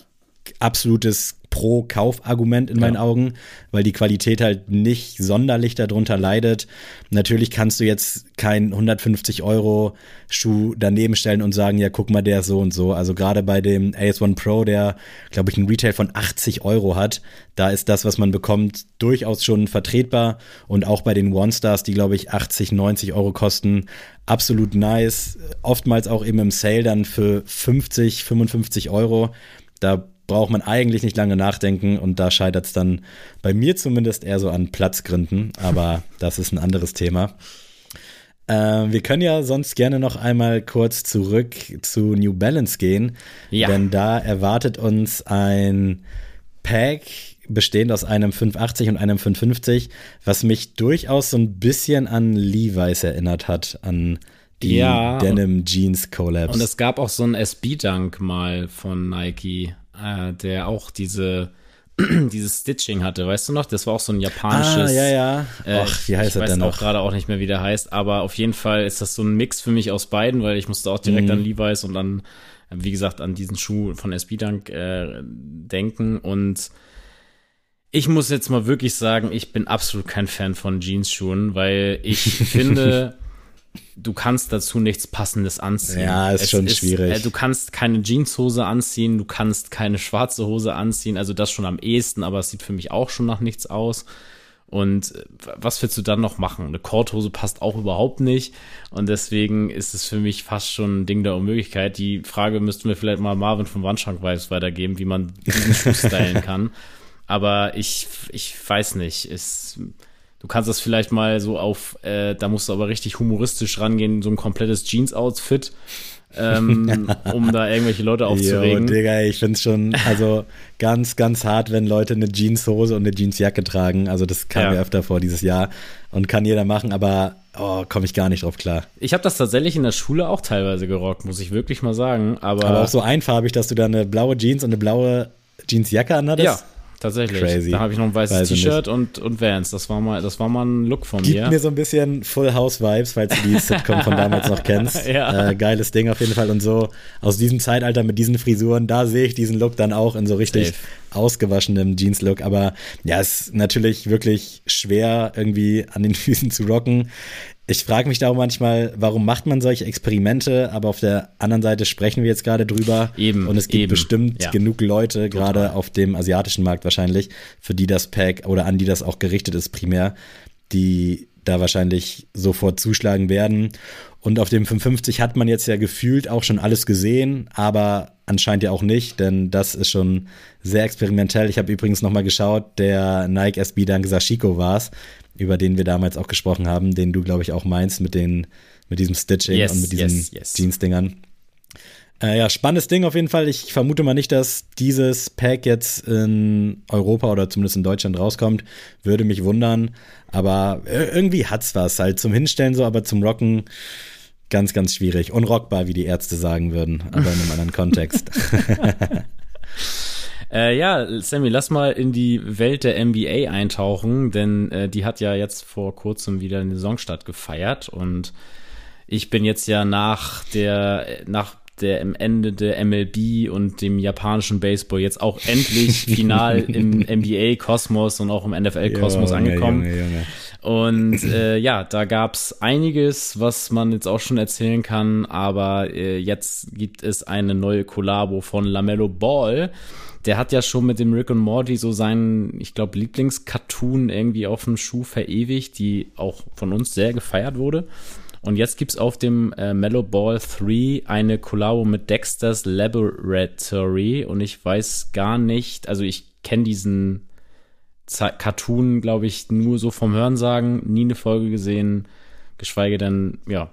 absolutes Pro-Kauf-Argument in meinen Ja. Augen, weil die Qualität halt nicht sonderlich darunter leidet. Natürlich kannst du jetzt keinen 150 Euro Schuh daneben stellen und sagen, ja, guck mal, der ist so und so. Also gerade bei dem AS1 Pro, der, glaube ich, einen Retail von 80 Euro hat, da ist das, was man bekommt, durchaus schon vertretbar. Und auch bei den One-Stars, die, glaube ich, 80, 90 Euro kosten, absolut nice. Oftmals auch eben im Sale dann für 50, 55 Euro. Da braucht man eigentlich nicht lange nachdenken und da scheitert es dann bei mir zumindest eher so an Platzgründen, aber das ist ein anderes Thema. Äh, wir können ja sonst gerne noch einmal kurz zurück zu New Balance gehen, Ja. denn da erwartet uns ein Pack bestehend aus einem 580 und einem 550, was mich durchaus so ein bisschen an Levi's erinnert hat, an die Ja, Denim Jeans Collabs. Und es gab auch so einen SB-Dunk mal von Nike, äh, der auch diese dieses Stitching hatte, weißt du noch? Das war auch so ein japanisches. ah, ja, ja. Äh, Och, wie heißt ich er weiß denn auch gerade auch nicht mehr, wie der heißt, aber auf jeden Fall ist das so ein Mix für mich aus beiden, weil ich musste auch direkt Mhm. an Levi's und an, wie gesagt, an diesen Schuh von SB Dunk äh, denken und ich muss jetzt mal wirklich sagen, ich bin absolut kein Fan von Jeans-Schuhen, weil ich finde, du kannst dazu nichts Passendes anziehen. Ja, ist es schon schwierig. Äh, du kannst keine Jeanshose anziehen, du kannst keine schwarze Hose anziehen, also das schon am ehesten, aber es sieht für mich auch schon nach nichts aus. Und äh, was willst du dann noch machen? Eine Korthose passt auch überhaupt nicht. Und deswegen ist es für mich fast schon ein Ding der Unmöglichkeit. Die Frage müssten wir vielleicht mal Marvin vom Wandschrank Vibes weitergeben, wie man diesen Schuh stylen kann. Aber ich, ich weiß nicht. Ist, du kannst das vielleicht mal so auf, äh, da musst du aber richtig humoristisch rangehen, so ein komplettes Jeans-Outfit ähm, um da irgendwelche Leute aufzuregen. Jo, Digga, ich find's schon, also ganz, ganz hart, wenn Leute eine Jeanshose und eine Jeansjacke tragen. Also das kam ja. mir öfter vor dieses Jahr und kann jeder machen, aber oh, komme ich gar nicht drauf klar. Ich habe das tatsächlich in der Schule auch teilweise gerockt, muss ich wirklich mal sagen. Aber, aber auch so einfarbig, dass du da eine blaue Jeans und eine blaue Jeansjacke anhattest? Ja, Tatsächlich. Crazy. Da habe ich noch ein weißes T-Shirt und, und Vans. Das war mal, das war mal ein Look von Gibt mir. mir so ein bisschen Full House Vibes, falls du die Sitcom von damals noch kennst. ja. Äh, geiles Ding auf jeden Fall. Und so aus diesem Zeitalter mit diesen Frisuren, da sehe ich diesen Look dann auch in so richtig Safe. ausgewaschenem Jeans-Look. Aber ja, es ist natürlich wirklich schwer, irgendwie an den Füßen zu rocken. Ich frage mich da auch manchmal, warum macht man solche Experimente, aber auf der anderen Seite sprechen wir jetzt gerade drüber. Eben. Und es gibt eben. bestimmt ja. genug Leute, gerade auf dem asiatischen Markt wahrscheinlich, für die das Pack oder an die das auch gerichtet ist primär, die da wahrscheinlich sofort zuschlagen werden. Und auf dem 550 hat man jetzt ja gefühlt auch schon alles gesehen, aber anscheinend ja auch nicht, denn das ist schon sehr experimentell. Ich habe übrigens nochmal geschaut, der Nike SB Dunk Sashiko war es über den wir damals auch gesprochen haben, den du, glaube ich, auch meinst mit, den, mit diesem Stitching yes, und mit diesen yes, yes. Jeans-Dingern. Äh, ja, spannendes Ding auf jeden Fall. Ich vermute mal nicht, dass dieses Pack jetzt in Europa oder zumindest in Deutschland rauskommt. Würde mich wundern. Aber irgendwie hat's was. Halt zum Hinstellen so, aber zum Rocken ganz, ganz schwierig. Unrockbar, wie die Ärzte sagen würden, aber in einem anderen Kontext. Äh, ja, Sammy, lass mal in die Welt der NBA eintauchen, denn äh, die hat ja jetzt vor kurzem wieder eine Saisonstart gefeiert und ich bin jetzt ja nach der, nach der im Ende der MLB und dem japanischen Baseball jetzt auch endlich final im NBA-Kosmos und auch im NFL-Kosmos angekommen. Junge, Junge. Und äh, ja, da gab's einiges, was man jetzt auch schon erzählen kann, aber äh, jetzt gibt es eine neue Kollabo von Lamello Ball der hat ja schon mit dem Rick und Morty so seinen, ich glaube, Lieblingscartoon irgendwie auf dem Schuh verewigt, die auch von uns sehr gefeiert wurde. Und jetzt gibt's auf dem äh, Mellow Ball 3 eine Kollabo mit Dexter's Laboratory und ich weiß gar nicht, also ich kenne diesen Z Cartoon, glaube ich, nur so vom Hörensagen, nie eine Folge gesehen, geschweige denn, ja,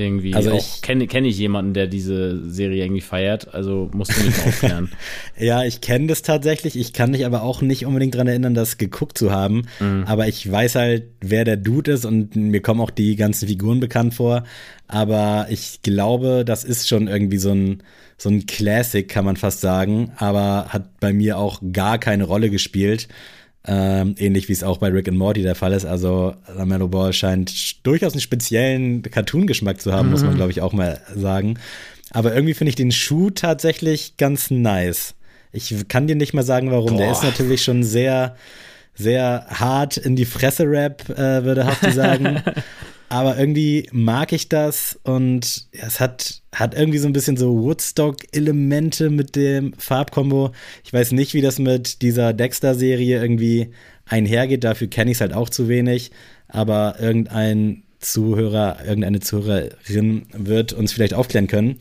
irgendwie also ich kenne kenn ich jemanden, der diese Serie irgendwie feiert, also musst du mich aufklären. ja, ich kenne das tatsächlich, ich kann mich aber auch nicht unbedingt dran erinnern, das geguckt zu haben, mhm. aber ich weiß halt, wer der Dude ist und mir kommen auch die ganzen Figuren bekannt vor, aber ich glaube, das ist schon irgendwie so ein so ein Classic, kann man fast sagen, aber hat bei mir auch gar keine Rolle gespielt. Ähm, ähnlich wie es auch bei Rick and Morty der Fall ist. Also Lamello Ball scheint durchaus einen speziellen Cartoon-Geschmack zu haben, mhm. muss man mhm. glaube ich auch mal sagen. Aber irgendwie finde ich den Schuh tatsächlich ganz nice. Ich kann dir nicht mal sagen, warum. Boah. Der ist natürlich schon sehr, sehr hart in die Fresse Rap, äh, würde Hafti sagen. aber irgendwie mag ich das und es hat, hat irgendwie so ein bisschen so Woodstock-Elemente mit dem Farbkombo. Ich weiß nicht, wie das mit dieser Dexter-Serie irgendwie einhergeht, dafür kenne ich es halt auch zu wenig, aber irgendein Zuhörer, irgendeine Zuhörerin wird uns vielleicht aufklären können.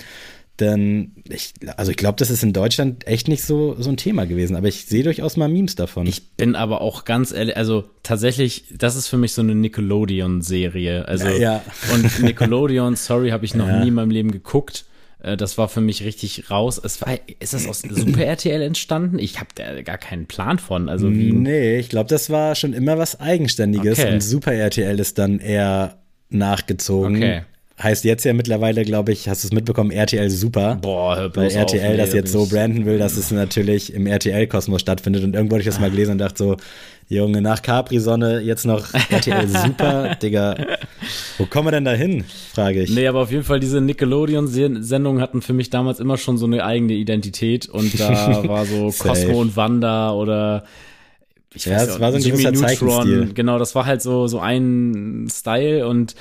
Denn ich, also ich glaube, das ist in Deutschland echt nicht so, so ein Thema gewesen, aber ich sehe durchaus mal Memes davon. Ich bin aber auch ganz ehrlich, also tatsächlich, das ist für mich so eine Nickelodeon-Serie. Also, ja, ja. und Nickelodeon, sorry, habe ich noch ja. nie in meinem Leben geguckt. Äh, das war für mich richtig raus. Es war, ist das aus Super RTL entstanden? Ich habe da gar keinen Plan von. Also wie nee, ich glaube, das war schon immer was Eigenständiges okay. und Super RTL ist dann eher nachgezogen. Okay heißt jetzt ja mittlerweile, glaube ich, hast du es mitbekommen, RTL Super. Boah, hör bloß Weil RTL auf, das jetzt so branden will, dass es natürlich im RTL-Kosmos stattfindet. Und irgendwo habe ich das mal gelesen und dachte so, Junge, nach Capri-Sonne jetzt noch RTL Super, Digga. Wo kommen wir denn da hin, frage ich. Nee, aber auf jeden Fall, diese Nickelodeon-Sendungen hatten für mich damals immer schon so eine eigene Identität. Und da war so Cosmo und Wanda oder ich weiß ja, es war so ein Jimmy Neutron. Genau, das war halt so, so ein Style und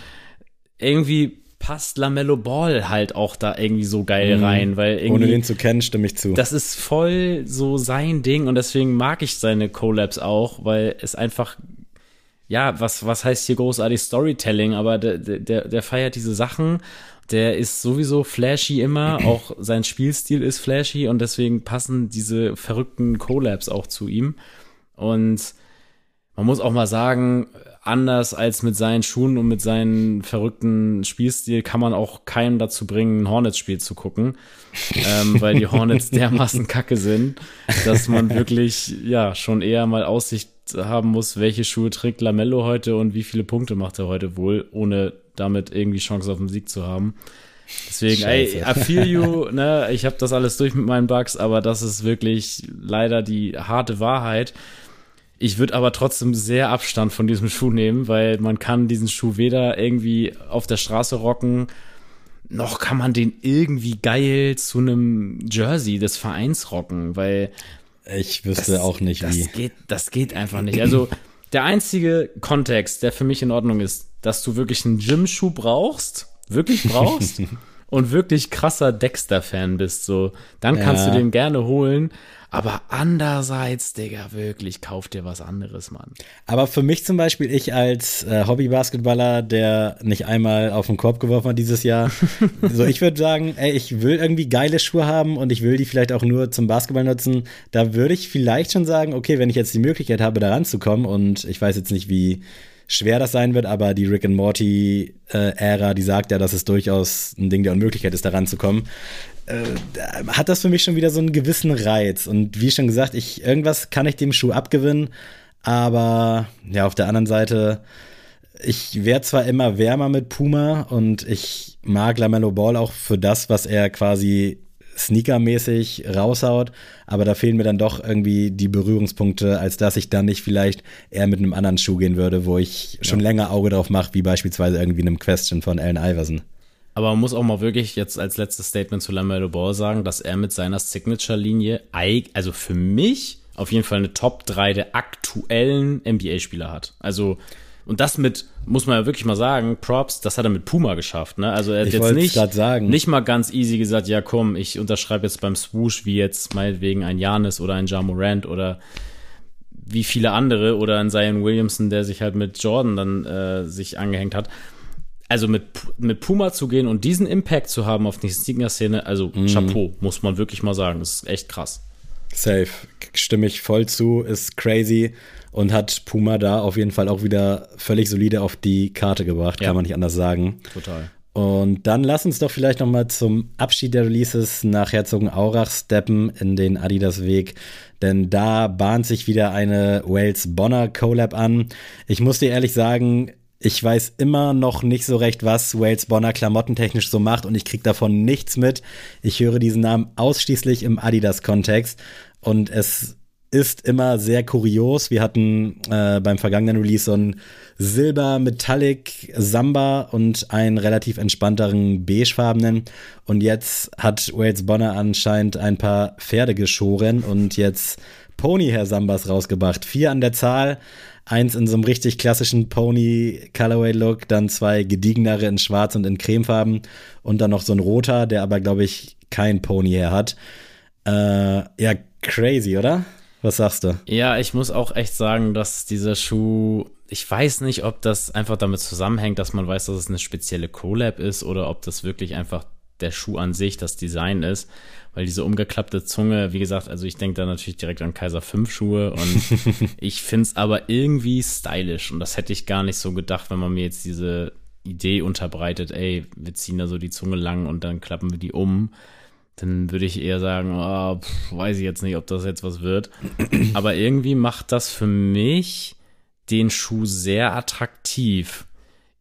irgendwie passt Lamello Ball halt auch da irgendwie so geil mhm. rein, weil irgendwie. Ohne den zu kennen, stimme ich zu. Das ist voll so sein Ding und deswegen mag ich seine Collabs auch, weil es einfach, ja, was, was heißt hier großartig Storytelling, aber der, der, der feiert diese Sachen. Der ist sowieso flashy immer, auch sein Spielstil ist flashy und deswegen passen diese verrückten Collabs auch zu ihm. Und man muss auch mal sagen, anders als mit seinen Schuhen und mit seinem verrückten Spielstil kann man auch keinen dazu bringen, ein Hornets-Spiel zu gucken, ähm, weil die Hornets dermaßen kacke sind, dass man wirklich ja schon eher mal Aussicht haben muss, welche Schuhe trägt Lamello heute und wie viele Punkte macht er heute wohl, ohne damit irgendwie Chance auf den Sieg zu haben. Deswegen, Scheiße. ey, I feel you, ne, ich habe das alles durch mit meinen Bugs, aber das ist wirklich leider die harte Wahrheit. Ich würde aber trotzdem sehr Abstand von diesem Schuh nehmen, weil man kann diesen Schuh weder irgendwie auf der Straße rocken, noch kann man den irgendwie geil zu einem Jersey des Vereins rocken, weil ich wüsste das, auch nicht das wie. Geht, das geht einfach nicht. Also der einzige Kontext, der für mich in Ordnung ist, dass du wirklich einen Gym-Schuh brauchst, wirklich brauchst und wirklich krasser Dexter-Fan bist, so, dann kannst ja. du den gerne holen. Aber andererseits, Digga, wirklich, kauf dir was anderes, Mann. Aber für mich zum Beispiel, ich als äh, Hobby-Basketballer, der nicht einmal auf den Korb geworfen hat dieses Jahr, so ich würde sagen, ey, ich will irgendwie geile Schuhe haben und ich will die vielleicht auch nur zum Basketball nutzen. Da würde ich vielleicht schon sagen, okay, wenn ich jetzt die Möglichkeit habe, da ranzukommen und ich weiß jetzt nicht, wie schwer das sein wird, aber die Rick and Morty äh, Ära, die sagt ja, dass es durchaus ein Ding der Unmöglichkeit ist, da ranzukommen äh, hat das für mich schon wieder so einen gewissen Reiz. Und wie schon gesagt, ich, irgendwas kann ich dem Schuh abgewinnen, aber ja, auf der anderen Seite, ich werde zwar immer wärmer mit Puma und ich mag Lamello Ball auch für das, was er quasi sneakermäßig raushaut, aber da fehlen mir dann doch irgendwie die Berührungspunkte, als dass ich dann nicht vielleicht eher mit einem anderen Schuh gehen würde, wo ich schon länger Auge drauf mache, wie beispielsweise irgendwie einem Question von Allen Iverson. Aber man muss auch mal wirklich jetzt als letztes Statement zu Lamelo Ball sagen, dass er mit seiner Signature-Linie, also für mich auf jeden Fall eine Top 3 der aktuellen NBA-Spieler hat. Also, und das mit, muss man ja wirklich mal sagen, Props, das hat er mit Puma geschafft. Ne? Also er hat ich jetzt nicht, sagen. nicht mal ganz easy gesagt, ja komm, ich unterschreibe jetzt beim Swoosh wie jetzt meinetwegen ein Janis oder ein Ja Morant oder wie viele andere oder ein Zion Williamson, der sich halt mit Jordan dann äh, sich angehängt hat also mit, mit Puma zu gehen und diesen Impact zu haben auf die Sneaker-Szene, also mm. Chapeau, muss man wirklich mal sagen. Das ist echt krass. Safe. Stimme ich voll zu, ist crazy und hat Puma da auf jeden Fall auch wieder völlig solide auf die Karte gebracht, ja. kann man nicht anders sagen. Total. Und dann lass uns doch vielleicht noch mal zum Abschied der Releases nach Herzogenaurach steppen in den Adidas-Weg, denn da bahnt sich wieder eine Wales Bonner Collab an. Ich muss dir ehrlich sagen, ich weiß immer noch nicht so recht, was Wales Bonner klamottentechnisch so macht und ich krieg davon nichts mit. Ich höre diesen Namen ausschließlich im Adidas-Kontext und es ist immer sehr kurios. Wir hatten äh, beim vergangenen Release so einen Silber Metallic Samba und einen relativ entspannteren beigefarbenen. Und jetzt hat Wales Bonner anscheinend ein paar Pferde geschoren und jetzt Pony Herr Sambas rausgebracht. Vier an der Zahl eins in so einem richtig klassischen Pony Colorway Look, dann zwei gediegenere in schwarz und in cremefarben und dann noch so ein roter, der aber glaube ich kein Pony her hat. Äh, ja, crazy, oder? Was sagst du? Ja, ich muss auch echt sagen, dass dieser Schuh, ich weiß nicht, ob das einfach damit zusammenhängt, dass man weiß, dass es eine spezielle Collab ist oder ob das wirklich einfach der Schuh an sich, das Design ist weil diese umgeklappte Zunge, wie gesagt, also ich denke da natürlich direkt an Kaiser 5 Schuhe und ich finde es aber irgendwie stylisch und das hätte ich gar nicht so gedacht, wenn man mir jetzt diese Idee unterbreitet, ey, wir ziehen da so die Zunge lang und dann klappen wir die um. Dann würde ich eher sagen, oh, pff, weiß ich jetzt nicht, ob das jetzt was wird. Aber irgendwie macht das für mich den Schuh sehr attraktiv.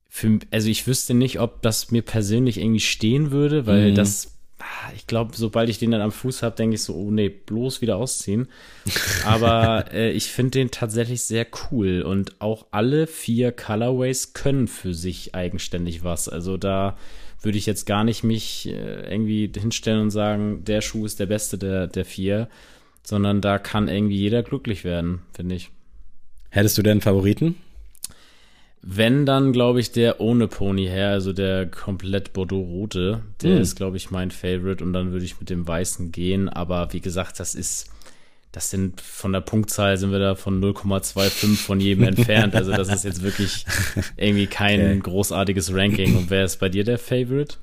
Für, also ich wüsste nicht, ob das mir persönlich irgendwie stehen würde, weil mhm. das ich glaube, sobald ich den dann am Fuß habe, denke ich so, oh nee, bloß wieder ausziehen. Aber äh, ich finde den tatsächlich sehr cool und auch alle vier Colorways können für sich eigenständig was. Also da würde ich jetzt gar nicht mich äh, irgendwie hinstellen und sagen, der Schuh ist der beste der, der vier, sondern da kann irgendwie jeder glücklich werden, finde ich. Hättest du denn Favoriten? Wenn dann, glaube ich, der ohne Pony her, also der komplett Bordeaux-rote, der Hm. ist, glaube ich, mein Favorite und dann würde ich mit dem weißen gehen. Aber wie gesagt, das ist, das sind von der Punktzahl sind wir da von 0,25 von jedem entfernt. Also das ist jetzt wirklich irgendwie kein Okay. großartiges Ranking. Und wer ist bei dir der Favorite?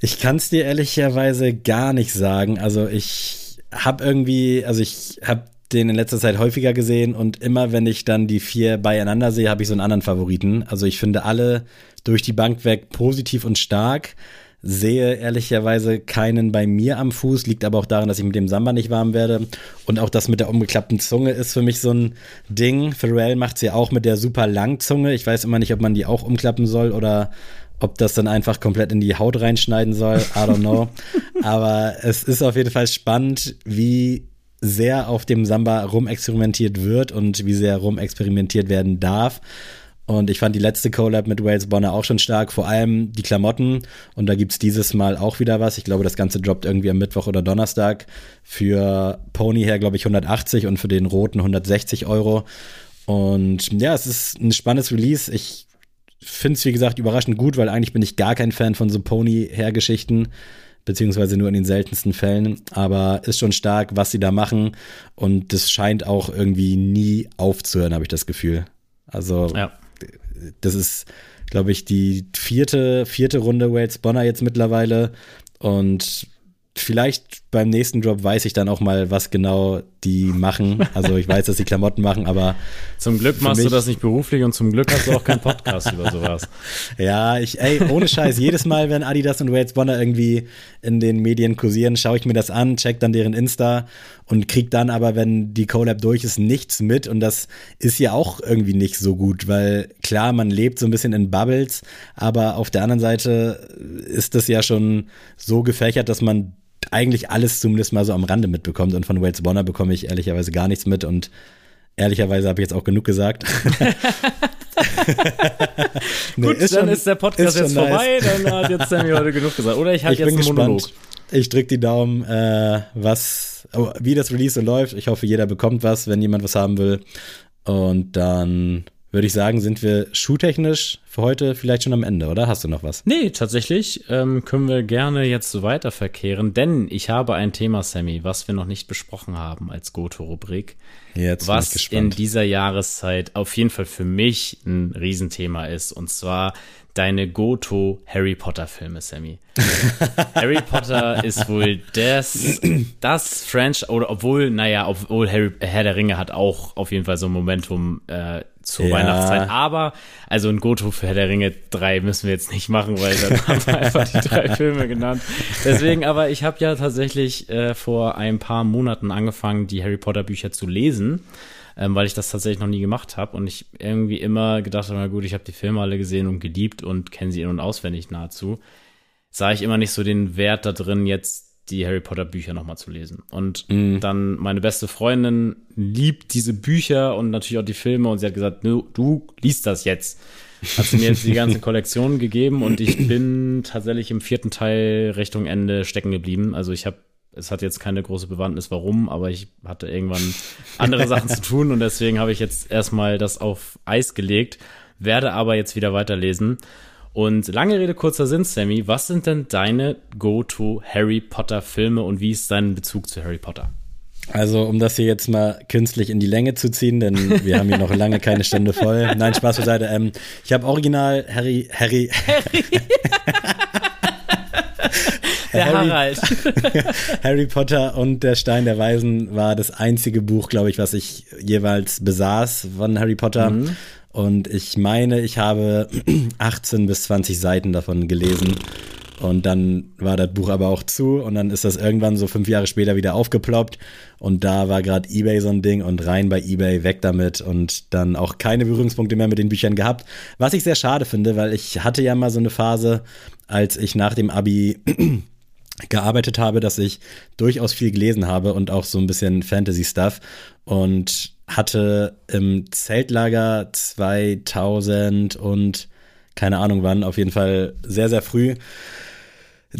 Ich kann es dir ehrlicherweise gar nicht sagen. Also ich habe irgendwie, also ich habe den in letzter Zeit häufiger gesehen und immer wenn ich dann die vier beieinander sehe, habe ich so einen anderen Favoriten. Also ich finde alle durch die Bank weg positiv und stark. Sehe ehrlicherweise keinen bei mir am Fuß, liegt aber auch daran, dass ich mit dem Samba nicht warm werde. Und auch das mit der umgeklappten Zunge ist für mich so ein Ding. Pharrell macht's ja auch mit der super Langzunge. Ich weiß immer nicht, ob man die auch umklappen soll oder ob das dann einfach komplett in die Haut reinschneiden soll. I don't know. aber es ist auf jeden Fall spannend, wie sehr auf dem Samba rumexperimentiert wird und wie sehr rumexperimentiert werden darf. Und ich fand die letzte Collab mit Wales Bonner auch schon stark, vor allem die Klamotten. Und da gibt's dieses Mal auch wieder was. Ich glaube, das Ganze droppt irgendwie am Mittwoch oder Donnerstag. Für Pony her, glaube ich, 180 und für den roten 160 Euro. Und ja, es ist ein spannendes Release. Ich finde es, wie gesagt, überraschend gut, weil eigentlich bin ich gar kein Fan von so Pony-Her-Geschichten, beziehungsweise nur in den seltensten Fällen. Aber ist schon stark, was sie da machen. Und das scheint auch irgendwie nie aufzuhören, habe ich das Gefühl. Also, Ja. das ist, glaube ich, die vierte, vierte Runde Wales Bonner jetzt mittlerweile. Und vielleicht beim nächsten Drop weiß ich dann auch mal, was genau die machen. Also ich weiß, dass die Klamotten machen, aber Zum Glück machst du das nicht beruflich und zum Glück hast du auch keinen Podcast über sowas. Ja, ich, ey, ohne Scheiß, jedes Mal, wenn Adidas und Wales Bonner irgendwie in den Medien kursieren, schaue ich mir das an, check dann deren Insta und krieg dann aber, wenn die Collab durch ist, nichts mit und das ist ja auch irgendwie nicht so gut, weil klar, man lebt so ein bisschen in Bubbles, aber auf der anderen Seite ist das ja schon so gefächert, dass man eigentlich alles zumindest mal so am Rande mitbekommt und von Wales Bonner bekomme ich ehrlicherweise gar nichts mit und ehrlicherweise habe ich jetzt auch genug gesagt. Nee, Gut, dann schon- ist der Podcast ist jetzt schon nice. vorbei, dann hat jetzt Sammy heute genug gesagt. Oder ich habe jetzt bin einen gespannt. Monolog. Ich drücke die Daumen, äh, was, oh, wie das Release so läuft. Ich hoffe, jeder bekommt was, wenn jemand was haben will. Und dann würde ich sagen, sind wir schuhtechnisch für heute vielleicht schon am Ende, oder? Hast du noch was? Nee, tatsächlich ähm, können wir gerne jetzt so weiter verkehren, denn ich habe ein Thema, Sammy, was wir noch nicht besprochen haben als Goto-Rubrik, Jetzt was in dieser Jahreszeit auf jeden Fall für mich ein Riesenthema ist, und zwar deine Goto-Harry Potter-Filme, Sammy. Harry Potter ist wohl das, das Franchise, oder obwohl, naja, obwohl Harry, Herr der Ringe hat auch auf jeden Fall so ein Momentum äh, zur Ja. Weihnachtszeit. Aber, also ein Goto für Herr der Ringe 3 müssen wir jetzt nicht machen, weil dann haben wir einfach die drei Filme genannt. Deswegen, aber ich habe ja tatsächlich äh, vor ein paar Monaten angefangen, die Harry Potter Bücher zu lesen. Ähm, weil ich das tatsächlich noch nie gemacht habe und ich irgendwie immer gedacht habe, na gut, ich habe die Filme alle gesehen und geliebt und kenne sie in- und auswendig nahezu sah ich immer nicht so den Wert da drin, jetzt die Harry Potter Bücher nochmal zu lesen. Und dann meine beste Freundin liebt diese Bücher und natürlich auch die Filme und sie hat gesagt, du, du liest das jetzt. Hat sie mir jetzt die ganze Kollektion gegeben und ich bin tatsächlich im vierten Teil Richtung Ende stecken geblieben. Also ich habe es hat jetzt keine große Bewandtnis, warum, aber ich hatte irgendwann andere Sachen zu tun und deswegen habe ich jetzt erstmal das auf Eis gelegt, werde aber jetzt wieder weiterlesen. Und lange Rede, kurzer Sinn, Sammy, was sind denn deine Go-To Harry Potter Filme und wie ist dein Bezug zu Harry Potter? Also, um das hier jetzt mal künstlich in die Länge zu ziehen, denn wir haben hier noch lange keine Stunde voll. Nein, Spaß beiseite. Ähm, ich habe original Harry, Harry, Der Harry- Harald. Harry Potter und der Stein der Weisen war das einzige Buch, glaube ich, was ich jeweils besaß von Harry Potter. Und ich meine, ich habe 18 bis 20 Seiten davon gelesen. Und dann war das Buch aber auch zu und dann ist das irgendwann so fünf Jahre später wieder aufgeploppt und da war gerade eBay so ein Ding und rein bei eBay, weg damit und dann auch keine Berührungspunkte mehr mit den Büchern gehabt. Was ich sehr schade finde, weil ich hatte ja mal so eine Phase, als ich nach dem Abi gearbeitet habe, dass ich durchaus viel gelesen habe und auch so ein bisschen Fantasy-Stuff und hatte im Zeltlager 2000 und keine Ahnung wann, auf jeden Fall sehr, sehr früh.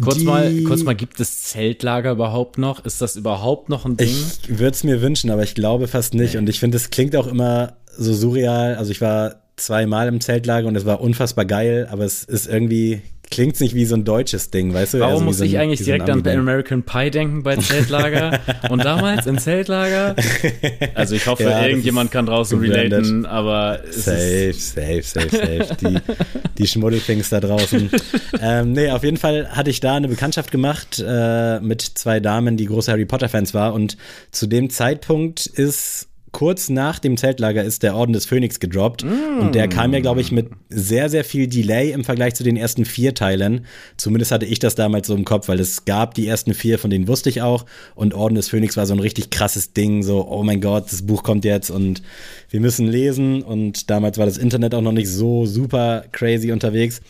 Kurz die- mal, kurz mal, gibt es Zeltlager überhaupt noch? Ist das überhaupt noch ein Ding? Ich würde es mir wünschen, aber ich glaube fast nicht. Und ich finde, es klingt auch immer so surreal. Also ich war zweimal im Zeltlager und es war unfassbar geil, aber es ist irgendwie klingt nicht wie so ein deutsches Ding, weißt du? Warum also muss so ein, ich eigentlich so direkt ein an American Pie denken bei Zeltlager? Und damals im Zeltlager? Also ich hoffe, Ja, irgendjemand kann draußen gebrandet. relaten, aber Safe, safe, safe, safe. Die, die Schmuddelfings da draußen. ähm, nee, auf jeden Fall hatte ich da eine Bekanntschaft gemacht äh, mit zwei Damen, die große Harry Potter-Fans war. Und zu dem Zeitpunkt ist kurz nach dem Zeltlager ist der Orden des Phönix gedroppt. Und der kam ja, glaube ich, mit sehr, sehr viel Delay im Vergleich zu den ersten vier Teilen. Zumindest hatte ich das damals so im Kopf, weil es gab die ersten vier, von denen wusste ich auch. Und Orden des Phönix war so ein richtig krasses Ding. So, oh mein Gott, das Buch kommt jetzt und wir müssen lesen. Und damals war das Internet auch noch nicht so super crazy unterwegs.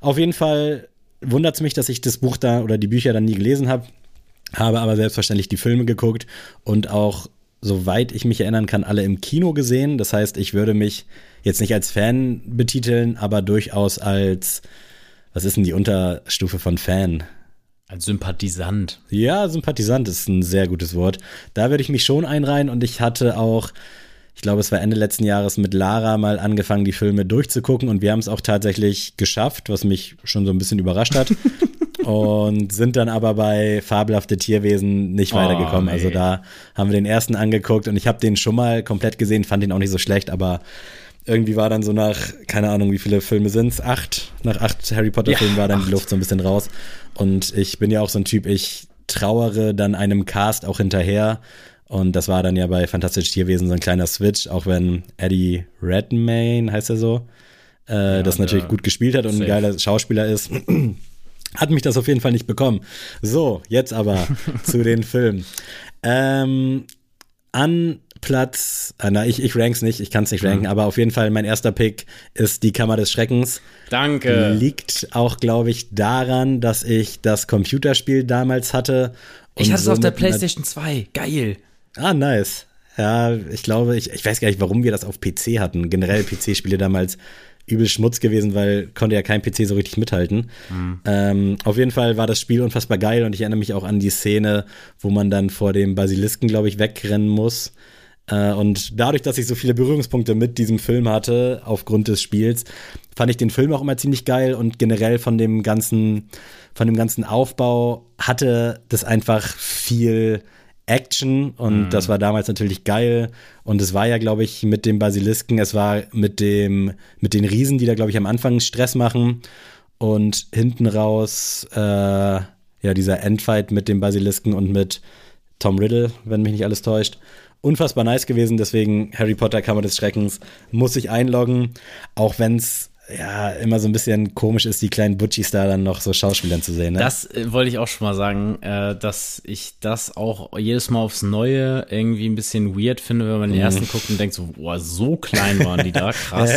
Auf jeden Fall wundert es mich, dass ich das Buch da oder die Bücher dann nie gelesen habe. Habe aber selbstverständlich die Filme geguckt und auch, soweit ich mich erinnern kann, alle im Kino gesehen. Das heißt, ich würde mich jetzt nicht als Fan betiteln, aber durchaus als, was ist denn die Unterstufe von Fan? ein Sympathisant. Ja, Sympathisant ist ein sehr gutes Wort. Da würde ich mich schon einreihen und ich hatte auch, ich glaube, es war Ende letzten Jahres mit Lara mal angefangen, die Filme durchzugucken und wir haben es auch tatsächlich geschafft, was mich schon so ein bisschen überrascht hat. und sind dann aber bei fabelhafte Tierwesen nicht Oh, weitergekommen. nee. Also da haben wir den ersten angeguckt und ich habe den schon mal komplett gesehen, fand ihn auch nicht so schlecht, aber irgendwie war dann so nach, keine Ahnung, wie viele Filme sind's? Acht. Nach acht Harry Potter-Filmen Ja, war dann acht. die Luft so ein bisschen raus. Und ich bin ja auch so ein Typ, ich trauere dann einem Cast auch hinterher. Und das war dann ja bei Fantastische Tierwesen so ein kleiner Switch, auch wenn Eddie Redmayne, heißt er so, äh, das natürlich gut gespielt hat und ein safe. geiler Schauspieler ist. Hat mich das auf jeden Fall nicht bekommen. So, jetzt aber zu den Filmen. Ähm, an Platz, ah, na, ich, ich rank's nicht, ich kann's nicht Mhm. ranken, aber auf jeden Fall mein erster Pick ist die Kammer des Schreckens. Danke. Liegt auch, glaube ich, daran, dass ich das Computerspiel damals hatte. Ich hatte es auf der PlayStation 2. Geil. Ah, nice. Ja, ich glaube, ich, ich weiß gar nicht, warum wir das auf PC hatten. Generell PC-Spiele damals übel Schmutz gewesen, weil konnte ja kein PC so richtig mithalten. Ähm, auf jeden Fall war das Spiel unfassbar geil und ich erinnere mich auch an die Szene, wo man dann vor dem Basilisken, glaube ich, wegrennen muss. Äh, und dadurch, dass ich so viele Berührungspunkte mit diesem Film hatte, aufgrund des Spiels, fand ich den Film auch immer ziemlich geil und generell von dem ganzen, von dem ganzen Aufbau hatte das einfach viel Action und das war damals natürlich geil. Und es war ja glaube ich mit dem Basilisken, es war mit dem mit den Riesen, die da glaube ich am Anfang Stress machen. Und hinten raus äh, ja dieser Endfight mit dem Basilisken und mit Tom Riddle, wenn mich nicht alles täuscht. Unfassbar nice gewesen, deswegen Harry Potter Kammer des Schreckens muss ich einloggen, auch wenn es ja immer so ein bisschen komisch ist, die kleinen Butchis da dann noch so Schauspielern zu sehen. Ne? Das äh, wollte ich auch schon mal sagen, äh, dass ich das auch jedes Mal aufs Neue irgendwie ein bisschen weird finde, wenn man Mhm. den ersten guckt und denkt so, boah, so klein waren die da, krass.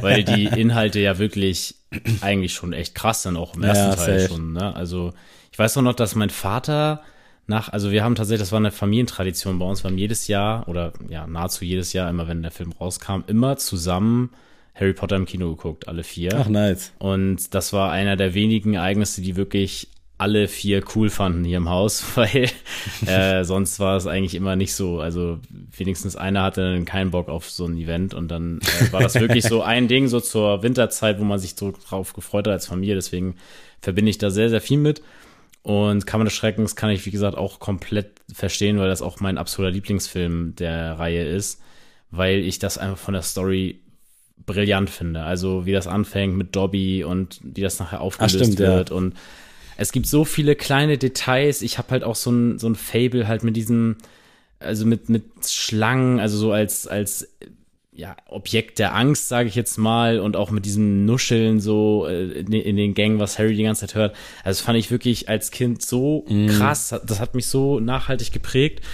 Weil die Inhalte ja wirklich eigentlich schon echt krass sind, auch im ersten Ja, Teil safe. schon. Ne? Also ich weiß auch noch, dass mein Vater nach, also wir haben tatsächlich, das war eine Familientradition bei uns, wir haben jedes Jahr oder ja, nahezu jedes Jahr, immer wenn der Film rauskam, immer zusammen Harry Potter im Kino geguckt, alle vier. Ach nice. Und das war einer der wenigen Ereignisse, die wirklich alle vier cool fanden hier im Haus, weil äh, sonst war es eigentlich immer nicht so. Also wenigstens einer hatte dann keinen Bock auf so ein Event und dann äh, war das wirklich so ein Ding so zur Winterzeit, wo man sich so drauf gefreut hat als Familie. Deswegen verbinde ich da sehr, sehr viel mit. Und Kammer des Schreckens kann ich, wie gesagt, auch komplett verstehen, weil das auch mein absoluter Lieblingsfilm der Reihe ist, weil ich das einfach von der Story brillant finde. Also wie das anfängt mit Dobby und wie das nachher aufgelöst stimmt, ja. wird und es gibt so viele kleine Details. Ich habe halt auch so ein, so ein Fable halt mit diesen, also mit, mit Schlangen, also so als, als ja, Objekt der Angst, sage ich jetzt mal, und auch mit diesem Nuscheln so äh, in, in den Gängen, was Harry die ganze Zeit hört. Also das fand ich wirklich als Kind so krass. Das hat mich so nachhaltig geprägt.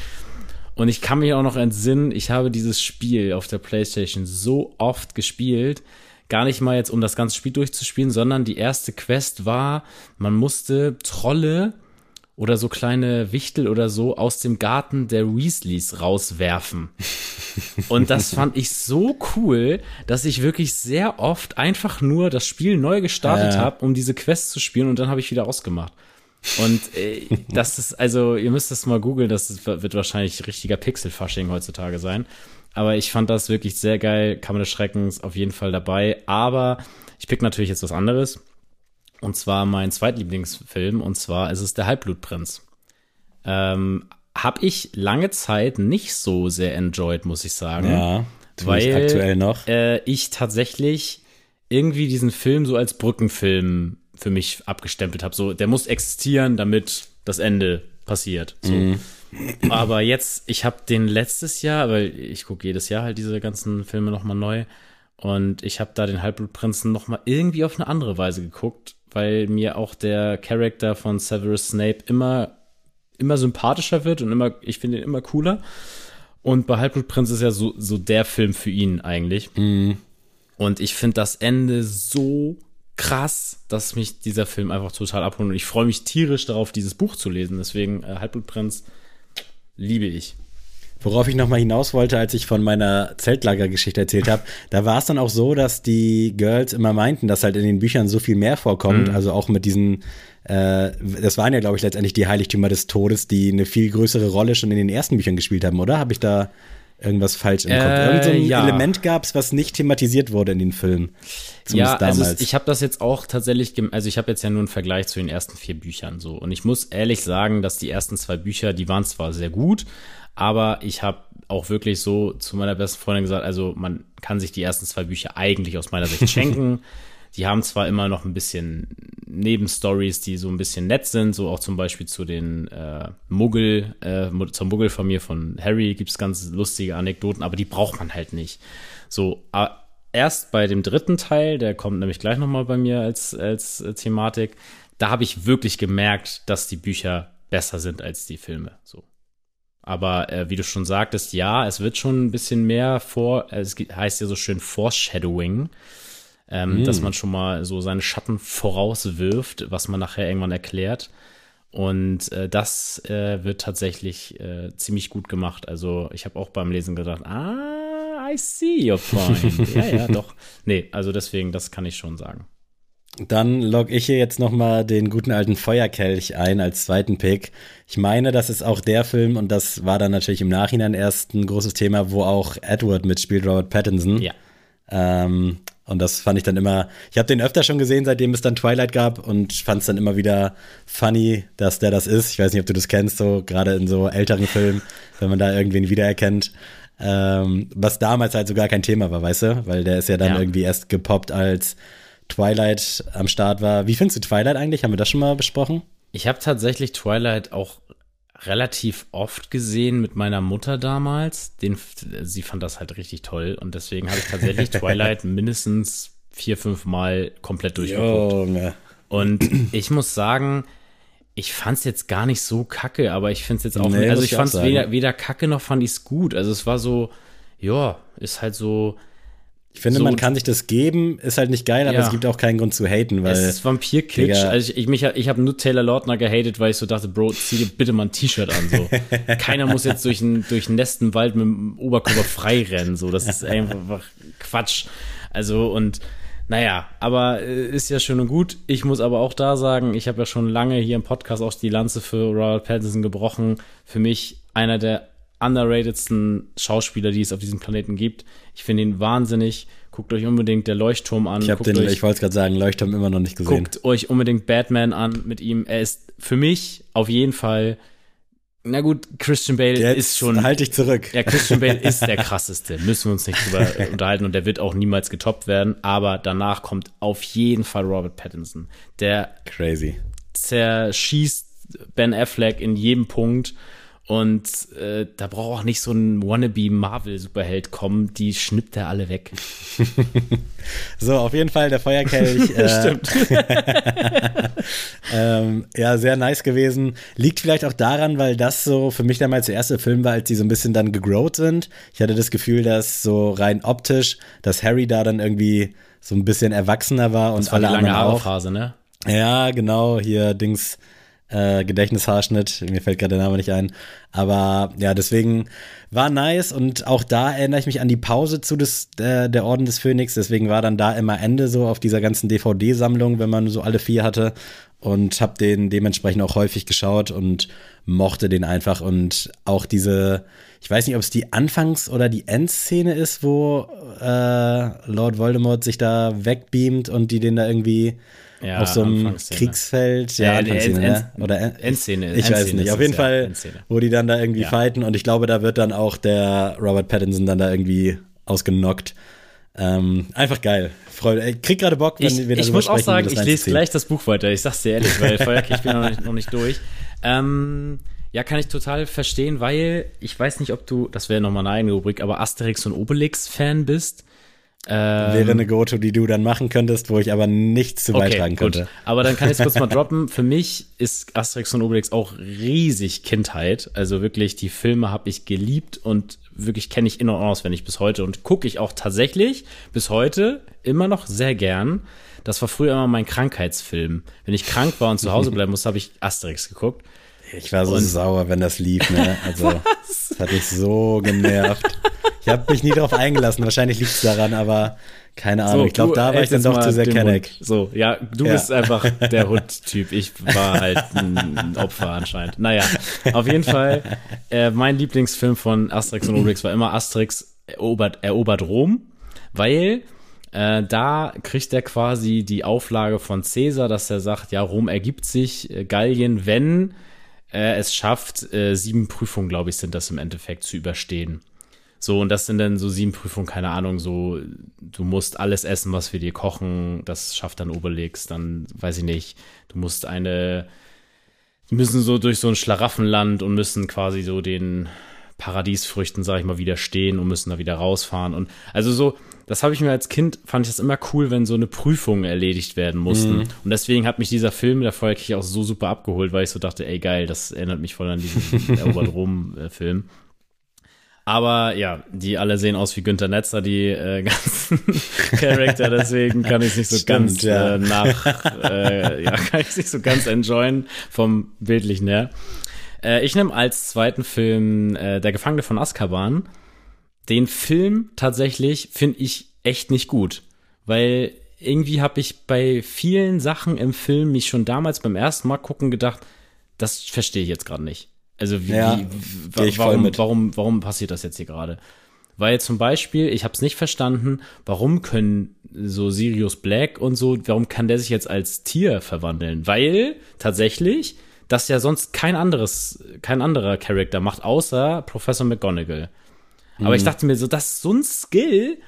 Und ich kann mich auch noch entsinnen, ich habe dieses Spiel auf der Playstation so oft gespielt, gar nicht mal jetzt, um das ganze Spiel durchzuspielen, sondern die erste Quest war, man musste Trolle oder so kleine Wichtel oder so aus dem Garten der Weasleys rauswerfen. Und das fand ich so cool, dass ich wirklich sehr oft einfach nur das Spiel neu gestartet Ja. habe, um diese Quest zu spielen und dann habe ich wieder ausgemacht. Und äh, das ist, also, ihr müsst das mal googeln, das wird wahrscheinlich richtiger Pixel-Fasching heutzutage sein. Aber ich fand das wirklich sehr geil. Kammer des Schreckens auf jeden Fall dabei. Aber ich pick natürlich jetzt was anderes. Und zwar mein zweitlieblingsfilm. Und zwar ist es Der Halbblutprinz. Ähm, hab ich lange Zeit nicht so sehr enjoyed, muss ich sagen. Ja, weil aktuell noch. Äh, ich tatsächlich irgendwie diesen Film so als Brückenfilm für mich abgestempelt habe. So, der muss existieren, damit das Ende passiert. So. Mhm. Aber jetzt, ich habe den letztes Jahr, weil ich gucke jedes Jahr halt diese ganzen Filme nochmal neu. Und ich habe da den Halbblutprinzen nochmal irgendwie auf eine andere Weise geguckt, weil mir auch der Charakter von Severus Snape immer, immer sympathischer wird und immer, ich finde ihn immer cooler. Und bei Halbblutprinz ist ja so, so der Film für ihn eigentlich. Und ich finde das Ende so krass, dass mich dieser Film einfach total abholt. Und ich freue mich tierisch darauf, dieses Buch zu lesen. Deswegen äh, Halbblutprinz liebe ich. Worauf ich nochmal hinaus wollte, als ich von meiner Zeltlagergeschichte erzählt habe, da war es dann auch so, dass die Girls immer meinten, dass halt in den Büchern so viel mehr vorkommt, also auch mit diesen, äh, das waren ja, glaube ich, letztendlich die Heiligtümer des Todes, die eine viel größere Rolle schon in den ersten Büchern gespielt haben, oder? Habe ich da irgendwas falsch im Kopf? Äh, Irgend so ein ja. Element gab es, was nicht thematisiert wurde in den Filmen. Zumindest ja, also damals. es- ich habe das jetzt auch tatsächlich, also ich habe jetzt ja nur einen Vergleich zu den ersten vier Büchern so. Und ich muss ehrlich sagen, dass die ersten zwei Bücher, die waren zwar sehr gut, aber ich habe auch wirklich so zu meiner besten Freundin gesagt, also man kann sich die ersten zwei Bücher eigentlich aus meiner Sicht schenken. Die haben zwar immer noch ein bisschen Nebenstories, die so ein bisschen nett sind, so auch zum Beispiel zu den äh, Muggel, äh, zur Muggelfamilie von Harry gibt's ganz lustige Anekdoten, aber die braucht man halt nicht. So, erst bei dem dritten Teil, der kommt nämlich gleich nochmal bei mir als, als äh, Thematik, da habe ich wirklich gemerkt, dass die Bücher besser sind als die Filme. So. Aber äh, wie du schon sagtest, ja, es wird schon ein bisschen mehr vor, es heißt ja so schön Foreshadowing, ähm, dass man schon mal so seine Schatten vorauswirft, was man nachher irgendwann erklärt. Und äh, das äh, wird tatsächlich äh, ziemlich gut gemacht. Also ich habe auch beim Lesen gedacht, ah, I see your point. ja, ja, doch. Nee, also deswegen, das kann ich schon sagen. Dann log ich hier jetzt noch mal den guten alten Feuerkelch ein als zweiten Pick. Ich meine, das ist auch der Film und das war dann natürlich im Nachhinein erst ein großes Thema, wo auch Edward mitspielt, Robert Pattinson. Ja. Ähm, und das fand ich dann immer, ich habe den öfter schon gesehen, seitdem es dann Twilight gab und fand es dann immer wieder funny, dass der das ist. Ich weiß nicht, ob du das kennst, so gerade in so älteren Filmen, wenn man da irgendwen wiedererkennt. Ähm, was damals halt so gar kein Thema war, weißt du? Weil der ist ja dann Ja. irgendwie erst gepoppt, als Twilight am Start war. Wie findest du Twilight eigentlich? Haben wir das schon mal besprochen? Ich habe tatsächlich Twilight auch relativ oft gesehen mit meiner Mutter damals. Den, sie fand das halt richtig toll und deswegen habe ich tatsächlich Twilight mindestens vier, fünf Mal komplett durchgeguckt. Junge. Und ich muss sagen, ich fand's jetzt gar nicht so kacke, aber ich find's jetzt auch, Nee, also ich ich fand's weder, weder kacke noch fand ich's gut. Also es war so, ja, ist halt so, Ich finde, So- man kann sich das geben, ist halt nicht geil, aber Ja. es gibt auch keinen Grund zu haten, weil es ist Vampir-Kitsch. Also ich, ich, mich, ich habe nur Taylor Lautner gehatet, weil ich so dachte, Bro, zieh dir bitte mal ein T-Shirt an. So. Keiner muss jetzt durch einen durch einen Nestenwald mit dem Oberkörper frei rennen. So. Das ist einfach Quatsch. Also und naja, aber äh, ist ja schön und gut. Ich muss aber auch da sagen, ich habe ja schon lange hier im Podcast auch die Lanze für Robert Pattinson gebrochen. Für mich einer der underratedsten Schauspieler, die es auf diesem Planeten gibt. Ich finde ihn wahnsinnig. Guckt euch unbedingt der Leuchtturm an. ich habe Guckt den, euch, ich wollte es gerade sagen, Leuchtturm immer noch nicht gesehen. Guckt euch unbedingt Batman an mit ihm. Er ist für mich auf jeden Fall. Na gut, Christian Bale Jetzt ist schon. halt dich zurück. Ja, Christian Bale ist der krasseste. Müssen wir uns nicht drüber unterhalten und der wird auch niemals getoppt werden. Aber danach kommt auf jeden Fall Robert Pattinson. Der Crazy. zerschießt Ben Affleck in jedem Punkt. Und äh, da braucht auch nicht so ein wannabe Marvel-Superheld kommen, die schnippt er alle weg. So, auf jeden Fall der Feuerkelch. äh, Stimmt. ähm, ja, sehr nice gewesen. Liegt vielleicht auch daran, weil das so für mich damals der erste Film war, als die so ein bisschen dann gegrowt sind. Ich hatte das Gefühl, dass so rein optisch, dass Harry da dann irgendwie so ein bisschen erwachsener war und Das war die alle lange anderen auch. Haare-Phase, ne? Ja, genau, hier Dings Äh, Gedächtnishaarschnitt, mir fällt gerade der Name nicht ein. Aber ja, deswegen war nice und auch da erinnere ich mich an die Pause zu des, äh, der Orden des Phönix. Deswegen war dann da immer Ende so auf dieser ganzen DVD-Sammlung, wenn man so alle vier hatte und habe den dementsprechend auch häufig geschaut und mochte den einfach und auch diese, ich weiß nicht, ob es die Anfangs- oder die Endszene ist, wo äh, Lord Voldemort sich da wegbeamt und die den da irgendwie ja, auf so einem Kriegsfeld, ja, ja End, ne? oder End, Endszene. Ich Endszene weiß nicht. Auf jeden ja, Fall, Endszene. wo die dann da irgendwie ja. fighten und ich glaube, da wird dann auch der Robert Pattinson dann da irgendwie ausgenockt. Ähm, einfach geil. Freude. Ich krieg gerade Bock, wenn ich, wir Ich muss auch sagen, ich lese gleich das Buch weiter. Ich sag's dir ehrlich, weil Feuerkrieg bin noch nicht, noch nicht durch. Ähm, ja, kann ich total verstehen, weil ich weiß nicht, ob du, das wäre nochmal eine eigene Rubrik, aber Asterix und Obelix-Fan bist. Ähm, Wäre eine Go-To, die du dann machen könntest, wo ich aber nichts zu okay, beitragen könnte. Gut. Aber dann kann ich es kurz mal droppen. Für mich ist Asterix und Obelix auch riesig Kindheit. Also wirklich, die Filme habe ich geliebt und wirklich kenne ich in- und auswendig bis heute und gucke ich auch tatsächlich bis heute immer noch sehr gern. Das war früher immer mein Krankheitsfilm. Wenn ich krank war und zu Hause bleiben musste, habe ich Asterix geguckt. Ich war so und sauer, wenn das lief, ne? Also, das hat mich so genervt. Ich habe mich nie darauf eingelassen. Wahrscheinlich liegt es daran, aber keine Ahnung. So, ich glaube, da war ich dann doch zu sehr Kenneck. So, ja, du ja. bist einfach der Hut-Typ. Ich war halt ein Opfer anscheinend. Naja, auf jeden Fall, äh, mein Lieblingsfilm von Asterix und Obelix war immer Asterix erobert, erobert Rom, weil äh, da kriegt er quasi die Auflage von Caesar, dass er sagt, ja, Rom ergibt sich, äh, Gallien, wenn er es schafft, äh, sieben Prüfungen, glaube ich, sind das im Endeffekt zu überstehen. So, und das sind dann so sieben Prüfungen, keine Ahnung, so, du musst alles essen, was wir dir kochen, das schafft dann Obelix, dann weiß ich nicht, du musst eine, die müssen so durch so ein Schlaraffenland und müssen quasi so den Paradiesfrüchten, sag ich mal, widerstehen und müssen da wieder rausfahren. Und also so, das habe ich mir als Kind, fand ich das immer cool, wenn so eine Prüfung erledigt werden mussten. Mhm. Und deswegen hat mich dieser Film, der Feuerkrieg, auch so super abgeholt, weil ich so dachte, ey geil, das erinnert mich voll an diesen Erobert Rom-Film. Aber ja, die alle sehen aus wie Günter Netzer, die äh, ganzen Charakter, deswegen kann ich es nicht so Stimmt, ganz ja. äh, nach, äh, ja, kann ich es nicht so ganz enjoyen vom Bildlichen her. Äh, ich nehme als zweiten Film äh, Der Gefangene von Azkaban. Den Film tatsächlich finde ich echt nicht gut, weil irgendwie habe ich bei vielen Sachen im Film mich schon damals beim ersten Mal gucken gedacht, das verstehe ich jetzt gerade nicht. Also wie, ja, wie warum, warum, warum passiert das jetzt hier gerade? Weil zum Beispiel, ich habe es nicht verstanden, warum können so Sirius Black und so, warum kann der sich jetzt als Tier verwandeln? Weil tatsächlich das ja sonst kein anderes, kein anderer Charakter macht, außer Professor McGonagall. Aber ich mhm. dachte mir so, das ist so ein Skill,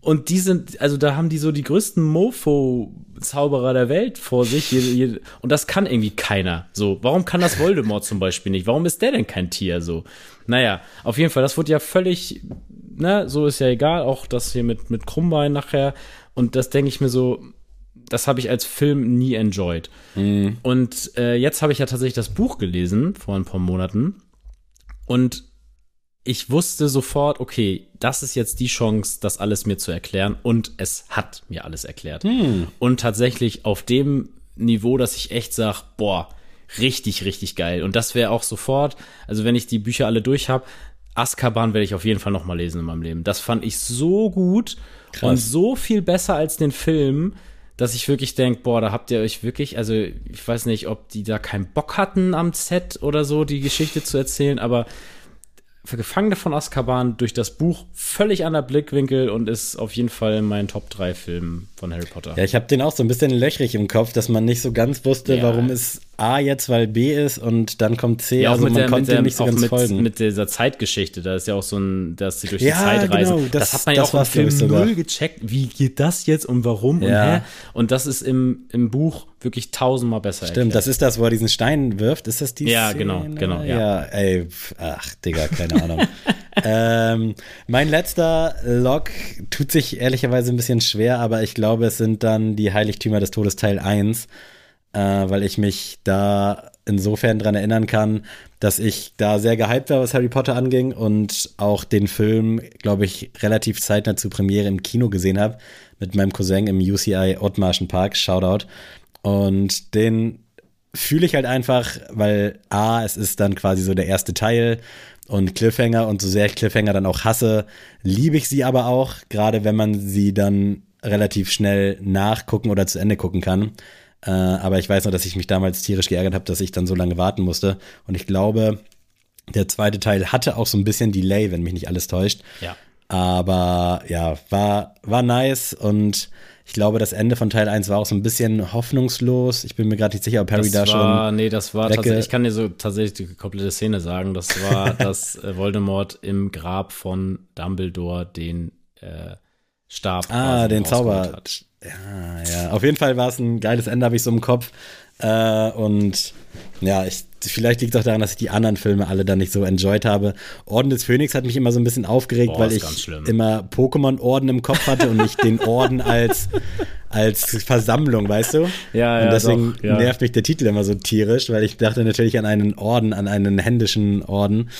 und die sind, also da haben die so die größten Mofo-Zauberer der Welt vor sich. Jede, jede, und das kann irgendwie keiner. So, warum kann das Voldemort zum Beispiel nicht? Warum ist der denn kein Tier? So, naja, auf jeden Fall, das wurde ja völlig, ne, so ist ja egal. Auch das hier mit, mit Krummbein nachher. Und das denke ich mir so, das habe ich als Film nie enjoyed. Mhm. Und äh, jetzt habe ich ja tatsächlich das Buch gelesen vor ein paar Monaten. Und ich wusste sofort, okay, das ist jetzt die Chance, das alles mir zu erklären und es hat mir alles erklärt. Hm. Und tatsächlich auf dem Niveau, dass ich echt sage, boah, richtig, richtig geil. Und das wäre auch sofort, also wenn ich die Bücher alle durch habe, Azkaban werde ich auf jeden Fall noch mal lesen in meinem Leben. Das fand ich so gut Krass. und so viel besser als den Film, dass ich wirklich denke, boah, da habt ihr euch wirklich, also ich weiß nicht, ob die da keinen Bock hatten am Set oder so, die Geschichte zu erzählen, aber Gefangene von Azkaban durch das Buch völlig anderer Blickwinkel und ist auf jeden Fall mein Top 3 Film von Harry Potter. Ja, ich habe den auch so ein bisschen löchrig im Kopf, dass man nicht so ganz wusste, ja. warum es A jetzt, weil B ist und dann kommt C. Ja, also man der, konnte der, nicht so ganz mit, folgen. Mit dieser Zeitgeschichte, da ist ja auch so ein, dass sie durch die ja, Zeit reisen. Genau, das, das, hat man ja auch im Film null gecheckt. Wie geht das jetzt und warum ja. und hä? Und das ist im, im Buch wirklich tausendmal besser Stimmt, erklärt. das ist das, wo er diesen Stein wirft. Ist das die Ja, genau, Szene? genau, genau. Ja. ja, ey, ach, Digga, keine Ahnung. ähm, mein letzter Log tut sich ehrlicherweise ein bisschen schwer, aber ich glaube, es sind dann die Heiligtümer des Todes Teil 1 äh, weil ich mich da insofern dran erinnern kann, dass ich da sehr gehypt war, was Harry Potter anging und auch den Film, glaube ich, relativ zeitnah zur Premiere im Kino gesehen habe mit meinem Cousin im UCI Ottmarschen Park, Shoutout. Und den fühle ich halt einfach, weil A, es ist dann quasi so der erste Teil und Cliffhanger und so sehr ich Cliffhanger dann auch hasse, liebe ich sie aber auch, gerade wenn man sie dann relativ schnell nachgucken oder zu Ende gucken kann. Äh, aber ich weiß noch, dass ich mich damals tierisch geärgert habe, dass ich dann so lange warten musste. Und ich glaube, der zweite Teil hatte auch so ein bisschen Delay, wenn mich nicht alles täuscht. Ja. Aber ja, war, war nice und ich glaube, das Ende von Teil 1 war auch so ein bisschen hoffnungslos. Ich bin mir gerade nicht sicher, ob Harry das da war, schon. Nee, das war tatsächlich, ich kann dir so tatsächlich die komplette Szene sagen. Das war, dass äh, Voldemort im Grab von Dumbledore den äh, Stab Ah, den Zauber. hat. Ja, ja. Auf jeden Fall war es ein geiles Ende, habe ich so im Kopf. Äh, und ja, ich, vielleicht liegt es auch daran, dass ich die anderen Filme alle dann nicht so enjoyed habe. Orden des Phönix hat mich immer so ein bisschen aufgeregt, Boah, weil ich immer Pokémon-Orden im Kopf hatte und nicht den Orden als, als Versammlung, weißt du? Ja, ja, Und deswegen doch, ja. nervt mich der Titel immer so tierisch, weil ich dachte natürlich an einen Orden, an einen händischen Orden.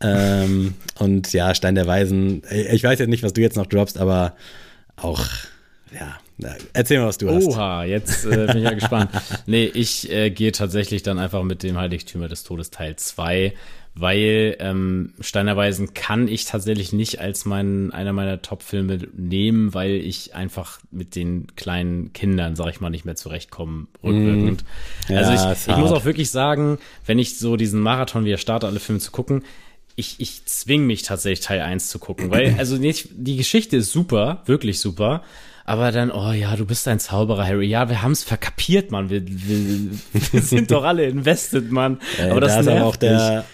Ähm, und ja, Stein der Weisen. Ich weiß jetzt nicht, was du jetzt noch droppst, aber auch, ja, erzähl mal, was du hast. Oha, jetzt äh, bin ich ja gespannt. Nee, ich äh, gehe tatsächlich dann einfach mit dem Heiligtümer des Todes Teil 2, weil ähm, Steinerweisen kann ich tatsächlich nicht als mein, einer meiner Top-Filme nehmen, weil ich einfach mit den kleinen Kindern, sag ich mal, nicht mehr zurechtkomme, rückwirkend. Ja, also ich, ich muss auch wirklich sagen, wenn ich so diesen Marathon wieder starte, alle Filme zu gucken, ich, ich zwing mich tatsächlich Teil 1 zu gucken, weil, also nicht, die Geschichte ist super, wirklich super, aber dann, oh ja, du bist ein Zauberer, Harry. Ja, wir haben's verkapiert, Mann. Wir, wir, wir sind doch alle invested, Mann. Äh, aber das da ist aber auch der,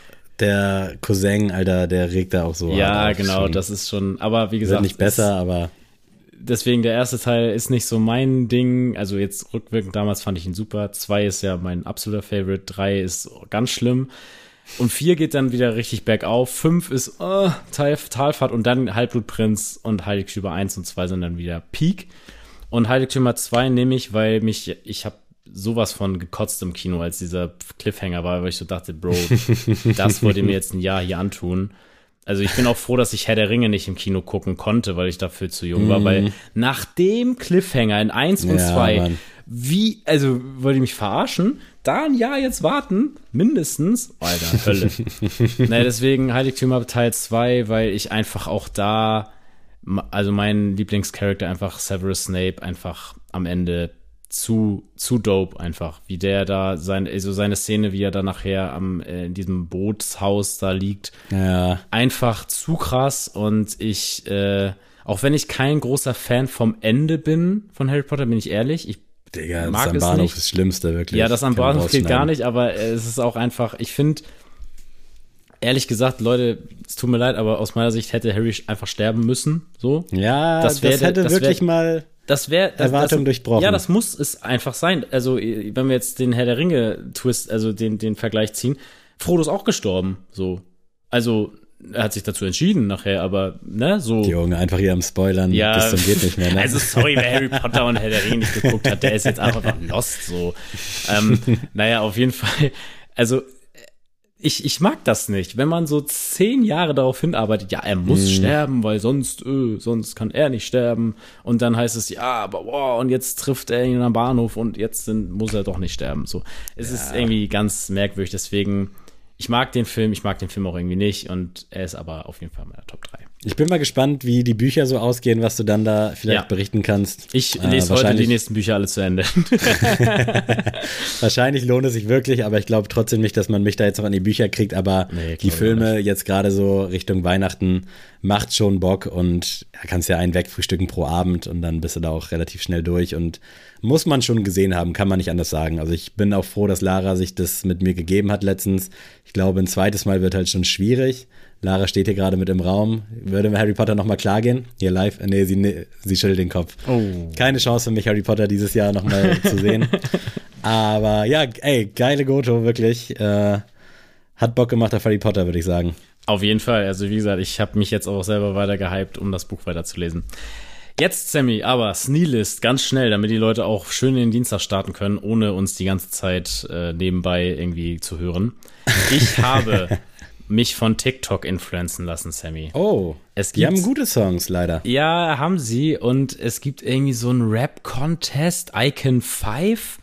der Cousin, Alter, der regt da auch so. Ja, auf. genau, Schon- das ist schon, aber wie wird gesagt. nicht besser, aber deswegen der erste Teil ist nicht so mein Ding. Also jetzt rückwirkend damals fand ich ihn super. Zwei ist ja mein absoluter Favorite. Drei ist ganz schlimm. Und vier geht dann wieder richtig bergauf. Fünf ist oh, Tal Talfahrt und dann Halbblutprinz und Heiligtümer 1 und 2 sind dann wieder Peak. Und Heiligtümer 2 nehme ich, weil mich, ich habe sowas von gekotzt im Kino, als dieser Cliffhanger war, weil ich so dachte, Bro, das wollt ihr mir jetzt ein Jahr hier antun. Also ich bin auch froh, dass ich Herr der Ringe nicht im Kino gucken konnte, weil ich dafür zu jung war, weil nach dem Cliffhanger in 1 und Mhm. Ja, 2, Mann. Wie, also wollt ihr mich verarschen? Da ein Jahr jetzt warten, mindestens. Alter, Hölle. naja, deswegen Heiligtümer Teil 2, weil ich einfach auch da, also mein Lieblingscharakter einfach Severus Snape einfach am Ende zu, zu dope einfach, wie der da sein, also seine Szene, wie er da nachher am, äh, in diesem Bootshaus da liegt, ja, einfach zu krass und ich, äh, auch wenn ich kein großer Fan vom Ende bin von Harry Potter, bin ich ehrlich, ich Digga, das Mag ist am Bahnhof nicht. das Schlimmste, wirklich. ja, das am Kann Bahnhof geht gar nicht, aber äh, es ist auch einfach, ich finde, ehrlich gesagt, Leute, es tut mir leid, aber aus meiner Sicht hätte Harry einfach sterben müssen, so. Ja, Das das, wär- hätte das wirklich wär- mal. Das wäre Erwartung das, durchbrochen. Ja, das muss es einfach sein. Also, wenn wir jetzt den Herr der Ringe Twist, also den, den Vergleich ziehen, Frodo ist auch gestorben, so. Also, er hat sich dazu entschieden nachher, aber, ne, so. Junge, einfach hier am Spoilern. Ja, bis zum geht nicht mehr. Ne? Also sorry, wer Harry Potter und Herr der Ringe nicht geguckt hat, der ist jetzt einfach lost so. Ähm, naja, auf jeden Fall. Also ich, ich mag das nicht, wenn man so zehn Jahre darauf hinarbeitet, ja, er muss Mhm. sterben, weil sonst, äh, sonst kann er nicht sterben. Und dann heißt es, ja, aber wow, und jetzt trifft er ihn am Bahnhof und jetzt sind, muss er doch nicht sterben. So, es ist irgendwie ganz merkwürdig. Deswegen, ich mag den Film, ich mag den Film auch irgendwie nicht und er ist aber auf jeden Fall meiner Top 3. Ich bin mal gespannt, wie die Bücher so ausgehen, was du dann da vielleicht Ja. berichten kannst. Ich Äh, lese heute die nächsten Bücher alle zu Ende. Wahrscheinlich lohnt es sich wirklich, aber ich glaube trotzdem nicht, dass man mich da jetzt noch an die Bücher kriegt. Aber Nee, die Filme jetzt gerade so Richtung Weihnachten macht schon Bock und kannst ja einen wegfrühstücken pro Abend und dann bist du da auch relativ schnell durch und muss man schon gesehen haben, kann man nicht anders sagen. Also ich bin auch froh, dass Lara sich das mit mir gegeben hat letztens. Ich glaube, ein zweites Mal wird halt schon schwierig. Lara steht hier gerade mit im Raum. Würde Harry Potter nochmal klar gehen? Hier live? Nee, sie, nee, sie schüttelt den Kopf. Oh. Keine Chance für mich, Harry Potter dieses Jahr nochmal zu sehen. Aber ja, ey, geile Goto, wirklich. Äh, hat Bock gemacht auf Harry Potter, würde ich sagen. Auf jeden Fall. Also wie gesagt, ich habe mich jetzt auch selber weiter gehypt, um das Buch weiterzulesen. Jetzt, Sammy, aber Sneelist, ganz schnell, damit die Leute auch schön in den Dienstag starten können, ohne uns die ganze Zeit äh, nebenbei irgendwie zu hören. Ich habe mich von TikTok influenzen lassen, Sammy. Oh, Es die haben gibt- gute Songs, leider. Ja, haben sie. Und es gibt irgendwie so einen Rap-Contest, Icon 5.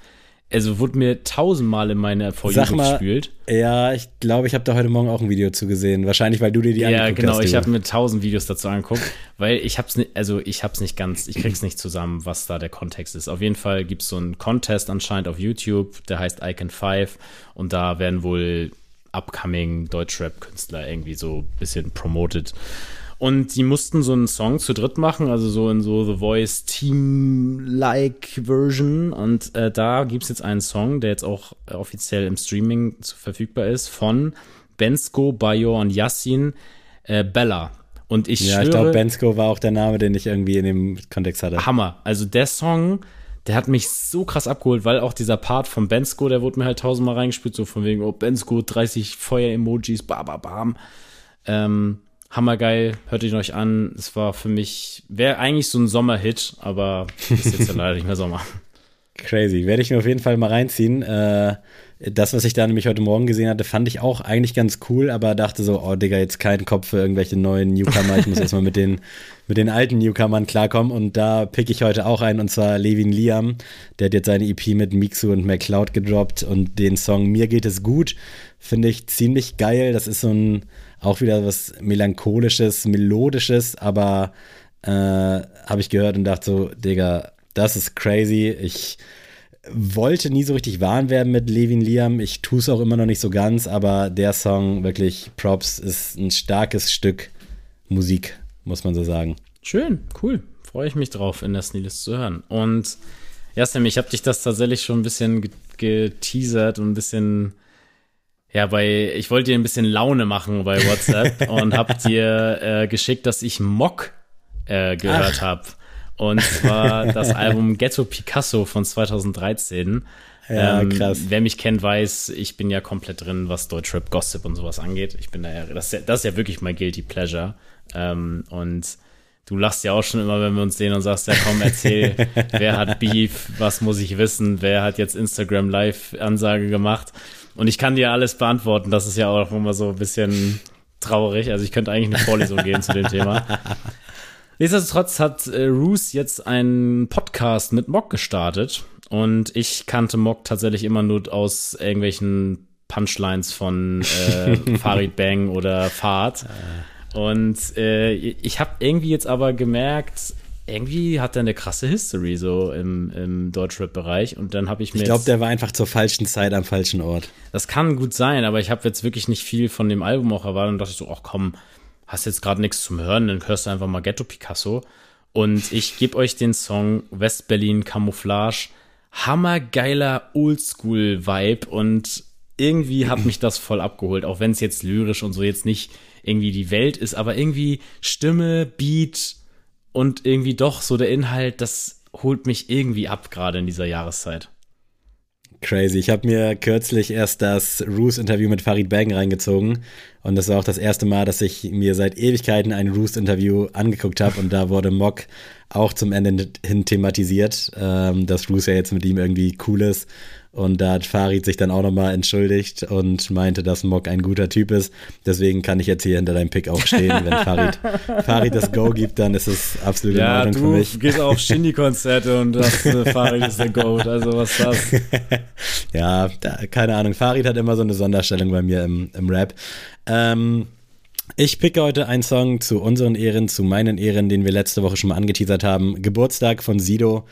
also wurde mir tausendmal in meine For gespielt. Ja, ich glaube, ich habe da heute Morgen auch ein Video zu gesehen. Wahrscheinlich, weil du dir die ja, angeguckt genau, hast. ich du. habe mir tausend Videos dazu angeguckt, weil ich hab's nicht, also ich hab's nicht ganz, ich krieg's nicht zusammen, was da der Kontext ist. Auf jeden Fall gibt's so einen Contest anscheinend auf YouTube, der heißt Icon 5 und da werden wohl upcoming Deutschrap-Künstler irgendwie so ein bisschen promoted. Und die mussten so einen Song zu dritt machen, also so in so The Voice Team-like Version. Und äh, da gibt's jetzt einen Song, der jetzt auch offiziell im Streaming zu, verfügbar ist, von Bensko, Bayo und Yassin äh, Bella. Und ich ja, schwöre, ich glaube, Bensko war auch der Name, den ich irgendwie in dem Kontext hatte. Hammer. Also der Song, der hat mich so krass abgeholt, weil auch dieser Part von Bensko, der wurde mir halt tausendmal reingespielt, so von wegen, oh, Bensko, 30 Feuer-Emojis, bam, bam, bam. Ähm, hammergeil, hört ihn euch an. Es war für mich, wäre eigentlich so ein Sommerhit, aber ist jetzt ja leider nicht mehr Sommer. Crazy. Werde ich mir auf jeden Fall mal reinziehen. Äh, das, was ich da nämlich heute Morgen gesehen hatte, fand ich auch eigentlich ganz cool, aber dachte so, oh Digga, jetzt kein Kopf für irgendwelche neuen Newcomer. Ich muss erstmal mit den, mit den alten Newcomern klarkommen. Und da pick ich heute auch ein, und zwar Levin Liam. Der hat jetzt seine EP mit Mixu und McCloud gedroppt und den Song Mir geht es gut. Finde ich ziemlich geil. Das ist so ein, auch wieder was melancholisches, melodisches, aber äh, habe ich gehört und dachte so, Digga, das ist crazy. Ich wollte nie so richtig warm werden mit Levin Liam. Ich tue es auch immer noch nicht so ganz, aber der Song, wirklich Props, ist ein starkes Stück Musik, muss man so sagen. Schön, cool. Freue ich mich drauf, in der Sneelist zu hören. Und ja, Sam, ich habe dich das tatsächlich schon ein bisschen geteasert und ein bisschen, ja, bei, ich wollte dir ein bisschen Laune machen bei WhatsApp und hab dir äh, geschickt, dass ich Mock äh, gehört habe. Und zwar das Album Ghetto Picasso von 2013. Ja, ähm, krass. Wer mich kennt, weiß, ich bin ja komplett drin, was Deutschrap, Gossip und sowas angeht. Ich bin da ja, das ist ja, das ist ja wirklich mein Guilty Pleasure. Ähm, und du lachst ja auch schon immer, wenn wir uns sehen und sagst, ja komm, erzähl, wer hat Beef, was muss ich wissen, wer hat jetzt Instagram Live-Ansage gemacht. Und ich kann dir alles beantworten. Das ist ja auch immer so ein bisschen traurig. Also ich könnte eigentlich eine Vorlesung geben zu dem Thema. Nichtsdestotrotz hat äh, Roos jetzt einen Podcast mit Mock gestartet und ich kannte Mock tatsächlich immer nur aus irgendwelchen Punchlines von äh, Farid Bang oder Fahrt. Und äh, ich habe irgendwie jetzt aber gemerkt, irgendwie hat er eine krasse History so im, im Deutschrap-Bereich und dann habe ich mir Ich glaube, der war einfach zur falschen Zeit am falschen Ort. das kann gut sein, aber ich habe jetzt wirklich nicht viel von dem Album auch erwartet und dachte ich so, ach komm, hast jetzt gerade nichts zum Hören, dann hörst du einfach mal Ghetto Picasso. Und ich gebe euch den Song West-Berlin Camouflage. Hammergeiler Oldschool-Vibe und irgendwie hat mich das voll abgeholt, auch wenn es jetzt lyrisch und so jetzt nicht irgendwie die Welt ist, aber irgendwie Stimme, Beat und irgendwie doch so der Inhalt, das holt mich irgendwie ab, gerade in dieser Jahreszeit. Crazy. Ich habe mir kürzlich erst das Roos-Interview mit Farid Bang reingezogen. Und das war auch das erste Mal, dass ich mir seit Ewigkeiten ein Roos-Interview angeguckt habe. Und da wurde Mock auch zum Ende hin thematisiert, ähm, dass Roos ja jetzt mit ihm irgendwie cool ist. Und da hat Farid sich dann auch nochmal entschuldigt und meinte, dass Mock ein guter Typ ist. Deswegen kann ich jetzt hier hinter deinem Pick auch stehen. Wenn Farid, Farid das Go gibt, dann ist es absolut in Ordnung für mich. gehst auf Shindy-Konzerte und das äh, Farid ist der Goat, also was ist das? Ja, da, keine Ahnung. Farid hat immer so eine Sonderstellung bei mir im, im Rap. Ähm, ich picke heute einen Song zu unseren Ehren, zu meinen Ehren, den wir letzte Woche schon mal angeteasert haben. Geburtstag von Sido.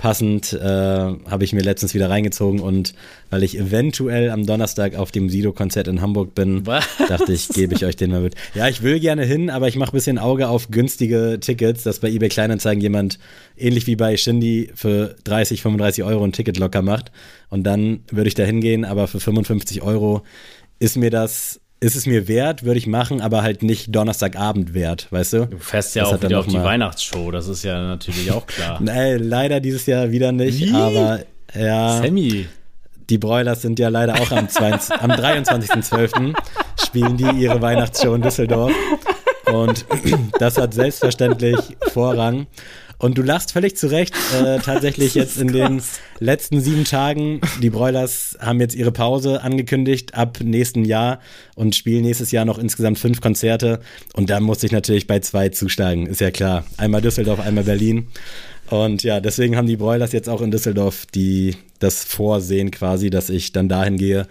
Passend äh, habe ich mir letztens wieder reingezogen und weil ich eventuell am Donnerstag auf dem Sido-Konzert in Hamburg bin, Was? dachte ich, gebe ich euch den mal mit. Ja, ich will gerne hin, aber ich mache ein bisschen Auge auf günstige Tickets, dass bei eBay Kleinanzeigen jemand ähnlich wie bei Shindy für 30, 35 Euro ein Ticket locker macht. Und dann würde ich da hingehen, aber für 55 Euro ist mir das, ist es mir wert, würde ich machen, aber halt nicht Donnerstagabend wert, weißt du? Du fährst ja Das auch wieder auf die mal- Weihnachtsshow, das ist ja natürlich auch klar. Nee, leider dieses Jahr wieder nicht, Wie? aber ja. Sammy, Die Broilers sind ja leider auch am, 22 am 23.12. spielen die ihre Weihnachtsshow in Düsseldorf. Und das hat selbstverständlich Vorrang. Und du lachst völlig zurecht. Äh, tatsächlich jetzt in den letzten sieben Tagen. Die Broilers haben jetzt ihre Pause angekündigt ab nächsten Jahr und spielen nächstes Jahr noch insgesamt fünf Konzerte. Und da musste ich natürlich bei zwei zusteigen, ist ja klar. Einmal Düsseldorf, einmal Berlin. Und ja, deswegen haben die Broilers jetzt auch in Düsseldorf die, das Vorsehen quasi, dass ich dann dahin gehe.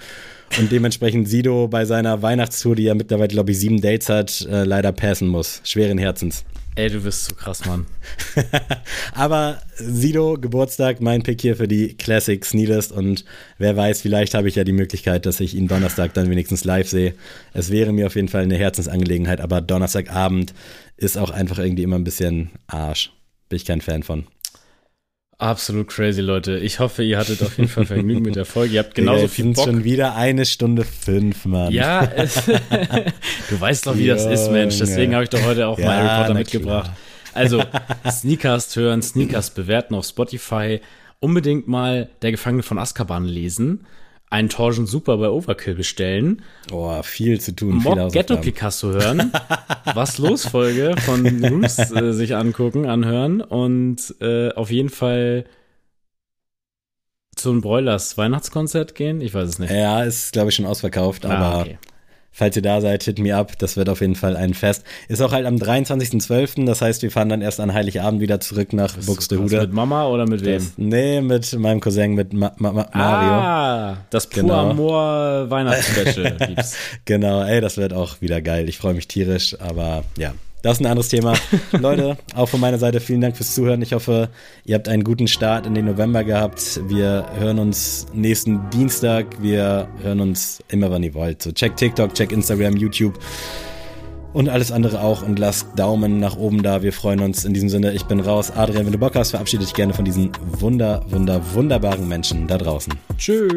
Und dementsprechend Sido bei seiner Weihnachtstour, die ja mittlerweile, glaube ich, sieben Dates hat, äh, leider passen muss. Schweren Herzens. Ey, du bist so krass, Mann. Aber Sido, Geburtstag, mein Pick hier für die Classic Sneelist. Und wer weiß, vielleicht habe ich ja die Möglichkeit, dass ich ihn Donnerstag dann wenigstens live sehe. Es wäre mir auf jeden Fall eine Herzensangelegenheit, aber Donnerstagabend ist auch einfach irgendwie immer ein bisschen Arsch. Bin ich kein Fan von. Absolut crazy, Leute. Ich hoffe, ihr hattet auf jeden Fall Vergnügen mit der Folge. Ihr habt genauso Digga, viel sind Bock. schon wieder eine Stunde fünf, Mann. Ja, es, du weißt doch, wie das ist, Mensch. Deswegen habe ich doch heute auch Ja, mal Harry Potter mitgebracht. Also, Sneakers hören, Sneakers bewerten auf Spotify. Unbedingt mal Der Gefangene von Azkaban lesen. Einen Torsion Super bei Overkill bestellen. Boah, viel zu tun. Mob Ghetto. Picasso hören. Was los Folge von Roos äh, sich angucken, anhören. Und äh, auf jeden Fall zum Broilers Weihnachtskonzert gehen. Ich weiß es nicht. Ja, ist, glaube ich, schon ausverkauft, aber Ah, okay. Falls ihr da seid, hit me up. Das wird auf jeden Fall ein Fest. Ist auch halt am 23.12., das heißt, wir fahren dann erst an Heiligabend wieder zurück nach Mit Buxtehude. Mama oder mit wem? Das, nee, mit meinem Cousin, mit Ma Ma Ma Mario. Ah, das Pur Genau. Amor Weihnachtsspecial. Genau, ey, das wird auch wieder geil. Ich freue mich tierisch, aber ja, das ist ein anderes Thema. Leute, auch von meiner Seite vielen Dank fürs Zuhören. Ich hoffe, ihr habt einen guten Start in den November gehabt. Wir hören uns nächsten Dienstag. Wir hören uns immer, wann ihr wollt. So, check TikTok, check Instagram, YouTube und alles andere auch und lasst Daumen nach oben da. Wir freuen uns. In diesem Sinne, ich bin raus. Adrian, wenn du Bock hast, verabschiede dich gerne von diesen wunder, wunder, wunderbaren Menschen da draußen. Tschüss.